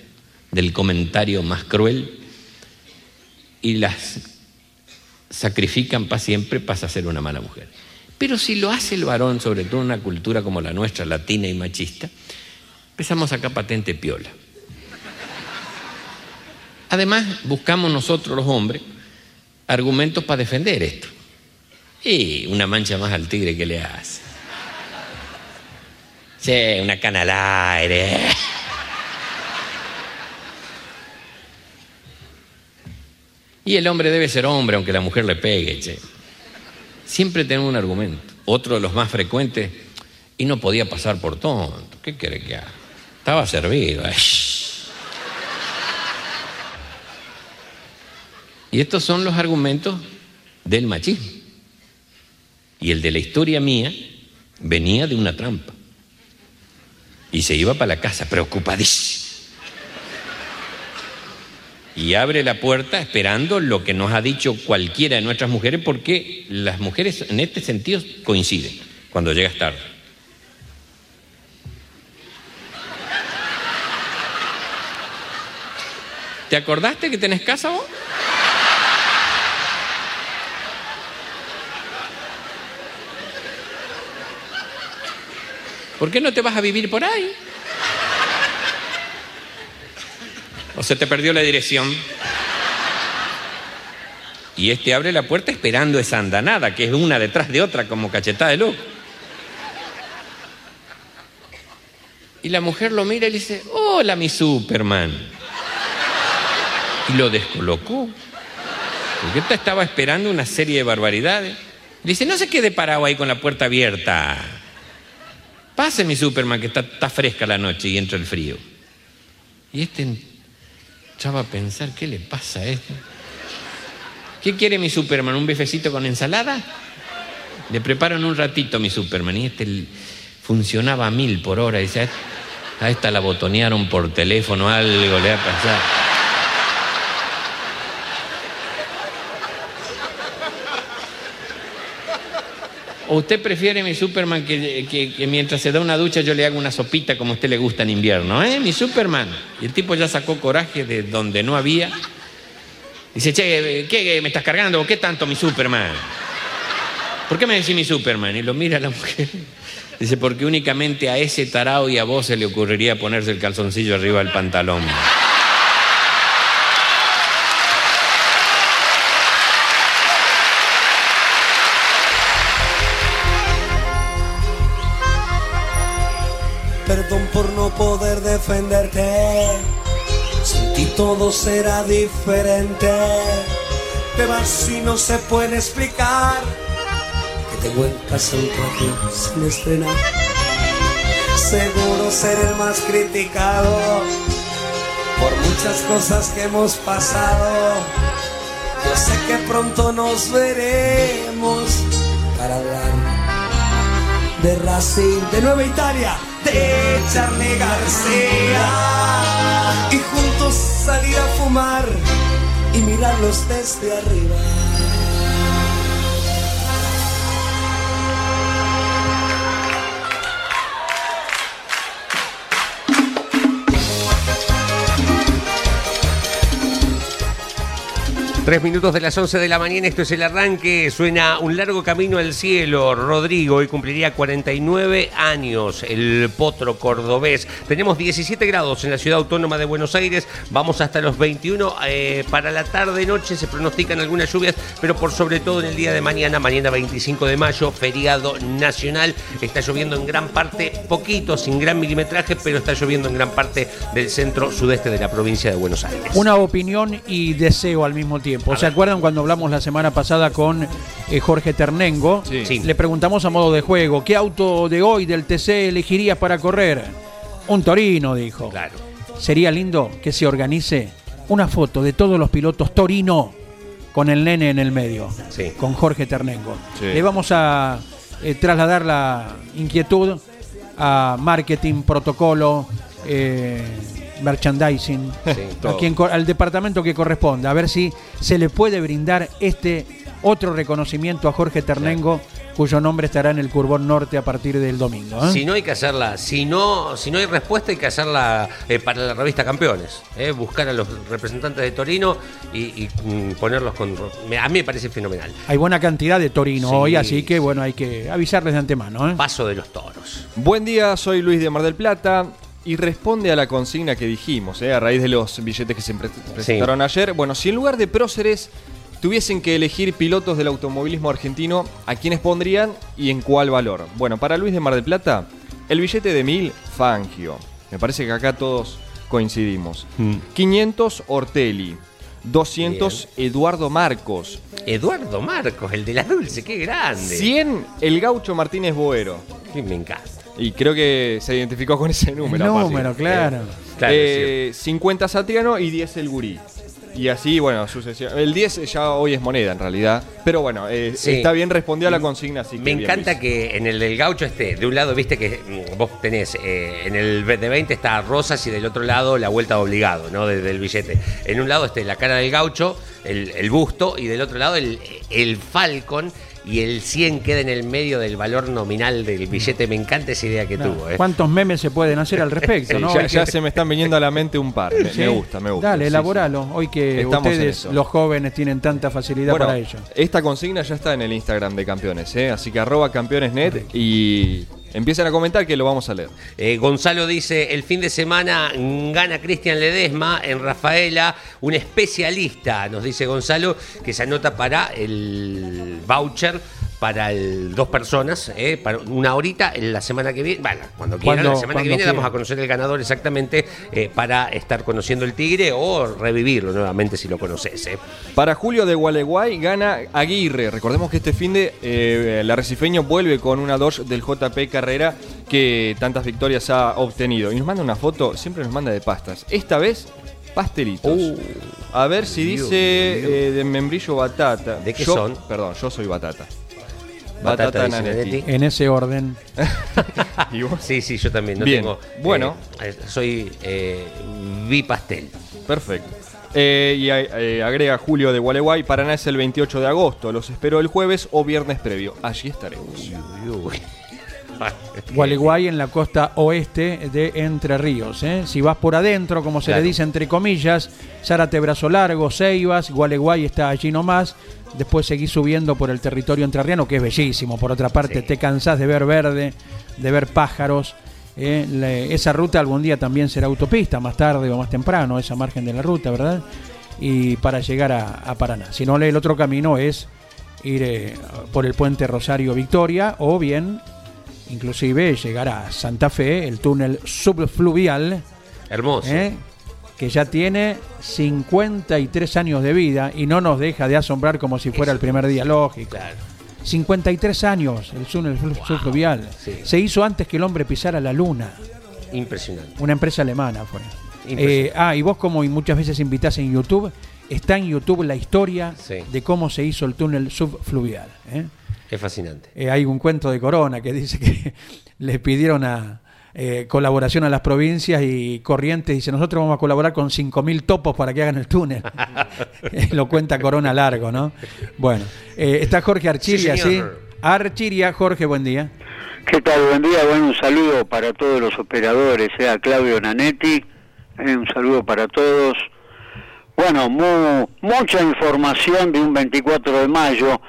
del comentario más cruel y las sacrifican para siempre, pasa a ser una mala mujer. Pero si lo hace el varón, sobre todo en una cultura como la nuestra, latina y machista, empezamos acá patente piola. Además, buscamos nosotros los hombres argumentos para defender esto. Y una mancha más al tigre que le hace. Sí, una cana al aire. Y el hombre debe ser hombre, aunque la mujer le pegue, che. Siempre tenemos un argumento. Otro de los más frecuentes, y no podía pasar por tonto. ¿Qué quiere que haga? Estaba servido. ay. Y estos son los argumentos del machismo. Y el de la historia mía venía de una trampa. Y se iba para la casa, preocupadísimo. Y abre la puerta esperando lo que nos ha dicho cualquiera de nuestras mujeres, porque las mujeres en este sentido coinciden cuando llegas tarde. ¿Te acordaste que tenés casa vos? ¿Por qué no te vas a vivir por ahí? ¿O se te perdió la dirección? Y este abre la puerta esperando esa andanada, que es una detrás de otra como cachetada de loco. Y la mujer lo mira y dice, hola mi Superman. Y lo descolocó. Porque esta estaba esperando una serie de barbaridades. Dice, no se quede parado ahí con la puerta abierta. Pase mi Superman, que está, fresca la noche y entra el frío. Y este echaba a pensar, ¿qué le pasa a este? ¿Qué quiere mi Superman? ¿Un bifecito con ensalada? Le preparo en un ratito mi Superman. Y este funcionaba a mil por hora. Dice, "A a esta la botonearon por teléfono, algo le ha pasado. ¿O usted prefiere mi Superman que, que- mientras se da una ducha yo le haga una sopita como a usted le gusta en invierno? ¿Eh? Mi Superman. Y el tipo ya sacó coraje de donde no había. Dice, che, ¿qué me estás cargando? ¿Qué tanto mi Superman? ¿Por qué me decís mi Superman? Y lo mira la mujer. Dice, porque únicamente a ese tarao y a vos se le ocurriría ponerse el calzoncillo arriba del pantalón. Perdón por no poder defenderte. Sin ti todo será diferente. Te vas y no se puede explicar. Que tengo en casa un traje sin estrenar. Seguro ser el más criticado por muchas cosas que hemos pasado. Yo sé que pronto nos veremos para hablar de Racing, de Nueva Italia, de Charlie García. Y juntos salir a fumar y mirarlos desde arriba. Tres minutos de las 11 de la mañana, esto es el arranque, suena un largo camino al cielo. Rodrigo hoy cumpliría 49 años, el potro cordobés. Tenemos 17 grados en la ciudad autónoma de Buenos Aires, vamos hasta los 21. eh, para la tarde-noche se pronostican algunas lluvias, pero por sobre todo en el día de mañana, mañana 25 de mayo, feriado nacional. Está lloviendo en gran parte, poquito, sin gran milimetraje, pero está lloviendo en gran parte del centro sudeste de la provincia de Buenos Aires. Una opinión y deseo al mismo tiempo. ¿Se acuerdan cuando hablamos la semana pasada con eh, Jorge Ternengo? Sí. Sí. Le preguntamos a modo de juego, ¿qué auto de hoy del TC elegirías para correr? Un Torino, dijo. Claro. Sería lindo que se organice una foto de todos los pilotos Torino con el nene en el medio, Sí. con Jorge Ternengo. Sí. Le vamos a eh, trasladar la inquietud a marketing, protocolo, eh, merchandising, todo. a quien co- al departamento que corresponda, a ver si se le puede brindar este otro reconocimiento a Jorge Ternengo, cuyo nombre estará en el Curbón Norte a partir del domingo. ¿eh? Si no hay que hacerla, si no, si no hay respuesta hay que hacerla eh, para la revista Campeones, eh, buscar a los representantes de Torino y, y, mm, ponerlos con... A mí me parece fenomenal. Hay buena cantidad de Torino Sí. hoy, así que bueno, hay que avisarles de antemano. ¿eh? Paso de los toros. Buen día, soy Luis de Mar del Plata y responde a la consigna que dijimos, ¿eh? a raíz de los billetes que se pre- presentaron ayer. Bueno, si en lugar de próceres tuviesen que elegir pilotos del automovilismo argentino, ¿a quiénes pondrían y en cuál valor? Bueno, para Luis de Mar del Plata, el billete de 1000, Fangio. Me parece que acá todos coincidimos. 500, Ortelli. 200, Eduardo Marcos. Eduardo Marcos, el de la dulce, qué grande. 100, el gaucho Martínez Boero. Sí, me encanta. Y creo que se identificó con ese número. El aparte. número, claro. Claro, Eh, 50 Satriano y 10 el Gurí. Y así, bueno, sucesión. El 10 ya hoy es moneda en realidad. Pero bueno, eh, Sí. está bien, respondió a la consigna. Así que Me encanta Luis. que en el del gaucho esté, de un lado, viste que mm, vos tenés, eh, en el de 20 está Rosas y del otro lado la vuelta de obligado, ¿no? Desde el billete. En un lado esté la cara del gaucho, el, el busto, y del otro lado el, el Falcon, y el 100 queda en el medio del valor nominal del billete. Me encanta esa idea que tuvo. ¿eh? ¿Cuántos memes se pueden hacer al respecto? ¿no? ya, se me están viniendo a la mente un par. Me, Sí. me gusta, me gusta. Dale, Sí, elaboralo. sí. Hoy que Estamos ustedes, los jóvenes, tienen tanta facilidad Bueno, para ello. esta consigna ya está en el Instagram de Campeones, ¿eh? así que arroba campeonesnet y empiecen a comentar que lo vamos a leer. Eh, Gonzalo dice, el fin de semana gana Cristian Ledesma en Rafaela, un especialista, nos dice Gonzalo, que se anota para el voucher para el- dos personas, eh, para una horita en la semana que viene, bueno, cuando quieran, la semana que viene quieran. damos a conocer el ganador exactamente eh, para estar conociendo el Tigre o revivirlo nuevamente si lo conoces. eh. Para Julio de Gualeguay gana Aguirre. Recordemos que este fin de el arrecifeño vuelve con una Dodge del JP Carrera que tantas victorias ha obtenido. Y nos manda una foto, siempre nos manda de pastas. Esta vez, pastelitos. a ver si Dios, dice Dios. de membrillo batata. ¿De qué Yo- son? Perdón, yo soy batata. Batata, Nanetti. En ese orden. ¿Y vos? Sí, sí, yo también. No Bien, tengo, bueno. eh, soy eh, bipastel. Perfecto. Eh, y eh, agrega Julio de Gualeguay, Paraná es el 28 de agosto. Los espero el jueves o viernes previo. Allí estaremos. Gualeguay en la costa oeste de Entre Ríos. ¿eh? Si vas por adentro, como se Claro. le dice entre comillas, Zárate Brazo Largo, Ceibas, Gualeguay está allí nomás. Después seguís subiendo por el territorio entrerriano, que es bellísimo. Por otra parte, Sí. te cansás de ver verde, de ver pájaros. ¿eh? Le- esa ruta algún día también será autopista, más tarde o más temprano, esa margen de la ruta, ¿verdad? Y para llegar a, a Paraná. Si no, el otro camino es ir eh, por el puente Rosario Victoria o bien inclusive llegar a Santa Fe, el túnel subfluvial, Hermoso. ¿eh? que ya tiene 53 años de vida y no nos deja de asombrar como si fuera el primer día, lógico. Claro. 53 años el túnel flu- subfluvial. sí. Se hizo antes que el hombre pisara la luna. Impresionante. Una empresa alemana fue. Eh, ah, y vos como muchas veces invitás en YouTube, está en YouTube la historia Sí. de cómo se hizo el túnel subfluvial. ¿eh? Es fascinante. Eh, hay un cuento de Corona que dice que le pidieron a eh, colaboración a las provincias y Corrientes dice, nosotros vamos a colaborar con 5.000 topos para que hagan el túnel. Lo cuenta Corona largo, ¿no? Bueno, eh, está Jorge Archiria, Sí. Archiria, Jorge, buen día. ¿Qué tal? Buen día, bueno, un saludo para todos los operadores, eh, a Claudio Nanetti, eh, un saludo para todos. Bueno, mu- mucha información de un 24 de mayo.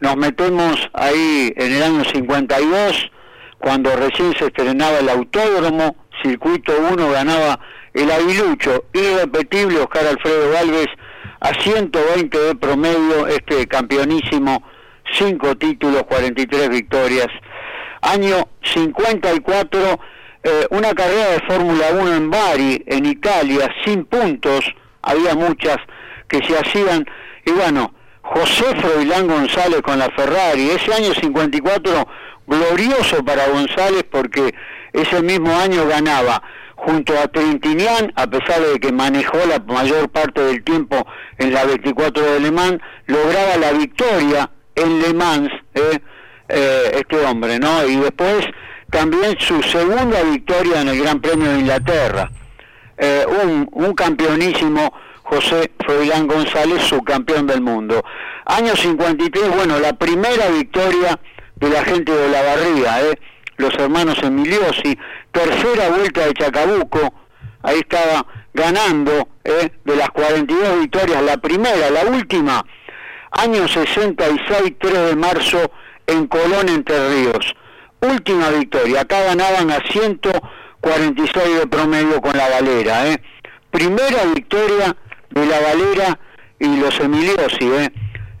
Nos metemos ahí en el año 52, cuando recién se estrenaba el autódromo, Circuito 1 ganaba el aguilucho, irrepetible Oscar Alfredo Galvez, a 120 de promedio, este campeonísimo, 5 títulos, 43 victorias. Año 54, eh, una carrera de Fórmula 1 en Bari, en Italia, sin puntos, había muchas que se hacían, y bueno, José Froilán González con la Ferrari, ese año 54 glorioso para González porque ese mismo año ganaba junto a Trentinian, a pesar de que manejó la mayor parte del tiempo en la 24 de Le Mans, lograba la victoria en Le Mans, ¿eh? Eh, este hombre, ¿no? Y después también su segunda victoria en el Gran Premio de Inglaterra. Eh, un, un campeonísimo José Froilán González, subcampeón del mundo. Año 53, bueno, la primera victoria de la gente de la barriga, ¿eh? los hermanos Emiliosi, tercera vuelta de Chacabuco, ahí estaba ganando ¿eh? de las 42 victorias, la primera, la última, año 66, 3 de marzo, en Colón, Entre Ríos. Última victoria, acá ganaban a 146 de promedio con la Valera. ¿eh? Primera victoria de la Valera y los Emiliosi, ¿eh?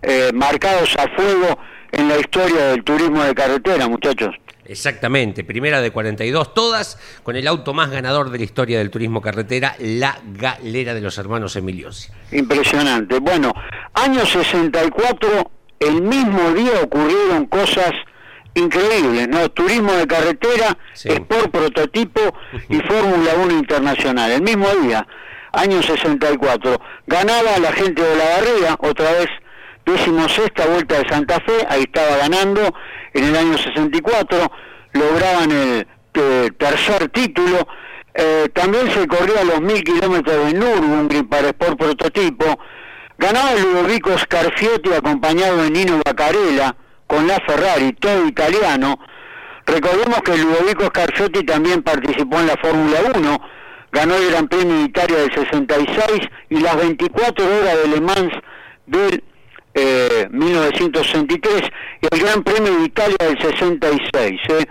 Eh, marcados a fuego en la historia del turismo de carretera, muchachos. Exactamente, primera de 42, todas con el auto más ganador de la historia del turismo carretera, la galera de los hermanos Emiliosi. Impresionante. Bueno, año 64, el mismo día ocurrieron cosas increíbles, ¿no? Turismo de carretera, Sí. Sport Prototipo y Fórmula 1 Internacional. El mismo día, año 64. Ganaba la gente de la barriga, otra vez, sexta vuelta de Santa Fe, ahí estaba ganando en el año 64, lograban el eh, tercer título. Eh, también se corría los mil kilómetros de Nürburgring para Sport Prototipo. Ganaba Ludovico Scarfiotti acompañado de Nino Bacarela con la Ferrari, todo italiano. Recordemos que Ludovico Scarfiotti también participó en la Fórmula 1, ganó el Gran Premio Italia del 66 y las 24 horas de Le Mans del eh, 1963 y el Gran Premio de Italia del 66. eh.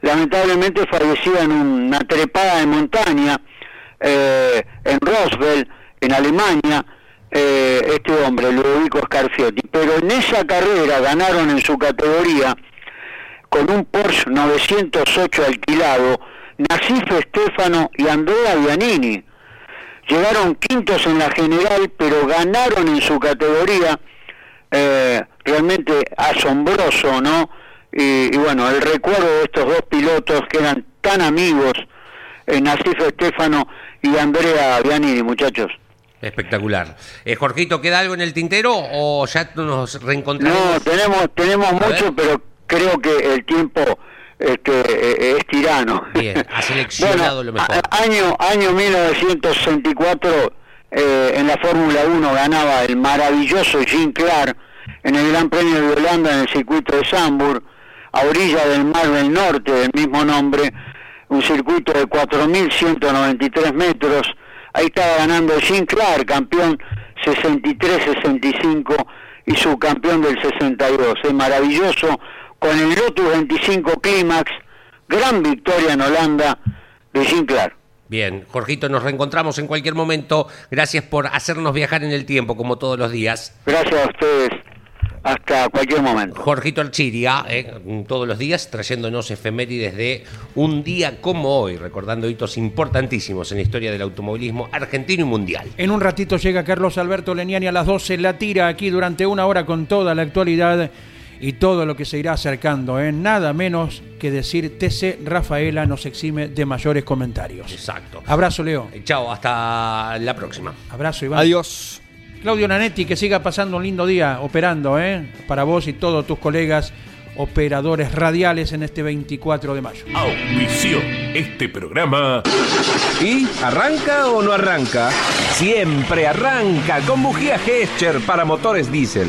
Lamentablemente falleció en una trepada de montaña eh, en Roswell, en Alemania, eh, este hombre, Ludovico Scarfiotti. Pero en esa carrera ganaron en su categoría con un Porsche 908 alquilado, Nasif Stefano y Andrea Bianini. Llegaron quintos en la general, pero ganaron en su categoría, eh, realmente asombroso, ¿no? Y, y bueno, el recuerdo de estos dos pilotos que eran tan amigos, eh, Nasif Stefano y Andrea Bianini, muchachos. Espectacular. Eh, Jorgito, ¿queda algo en el tintero o ya nos reencontramos? No, tenemos, tenemos mucho, pero creo que el tiempo este, eh, es tirano. Bien, ha seleccionado lo mejor. año, año 1964, eh, en la Fórmula 1 ganaba el maravilloso Jean Clark en el Gran Premio de Holanda en el circuito de Sambur, a orilla del Mar del Norte del mismo nombre, un circuito de 4.193 metros. Ahí estaba ganando Jean Clark, campeón 63-65 y subcampeón del 62. Es maravilloso con el Lotus 25 Clímax, gran victoria en Holanda de Clark. Bien, Jorgito, nos reencontramos en cualquier momento. Gracias por hacernos viajar en el tiempo, como todos los días. Gracias a ustedes. Hasta cualquier momento. Jorgito Archiria, eh, todos los días trayéndonos efemérides de un día como hoy, recordando hitos importantísimos en la historia del automovilismo argentino y mundial. En un ratito llega Carlos Alberto Leniani a las 12, la tira aquí durante una hora con toda la actualidad y todo lo que se irá acercando. ¿eh? Nada menos que decir TC Rafaela nos exime de mayores comentarios. Exacto. Abrazo, Leo. Eh, Chao, hasta la próxima. Abrazo, Iván. Adiós. Claudio Nanetti, que siga pasando un lindo día operando, ¿eh? Para vos y todos tus colegas operadores radiales en este 24 de mayo. Auspició este programa ¿Y arranca o no arranca? Siempre arranca con bujía Gescher para motores diésel.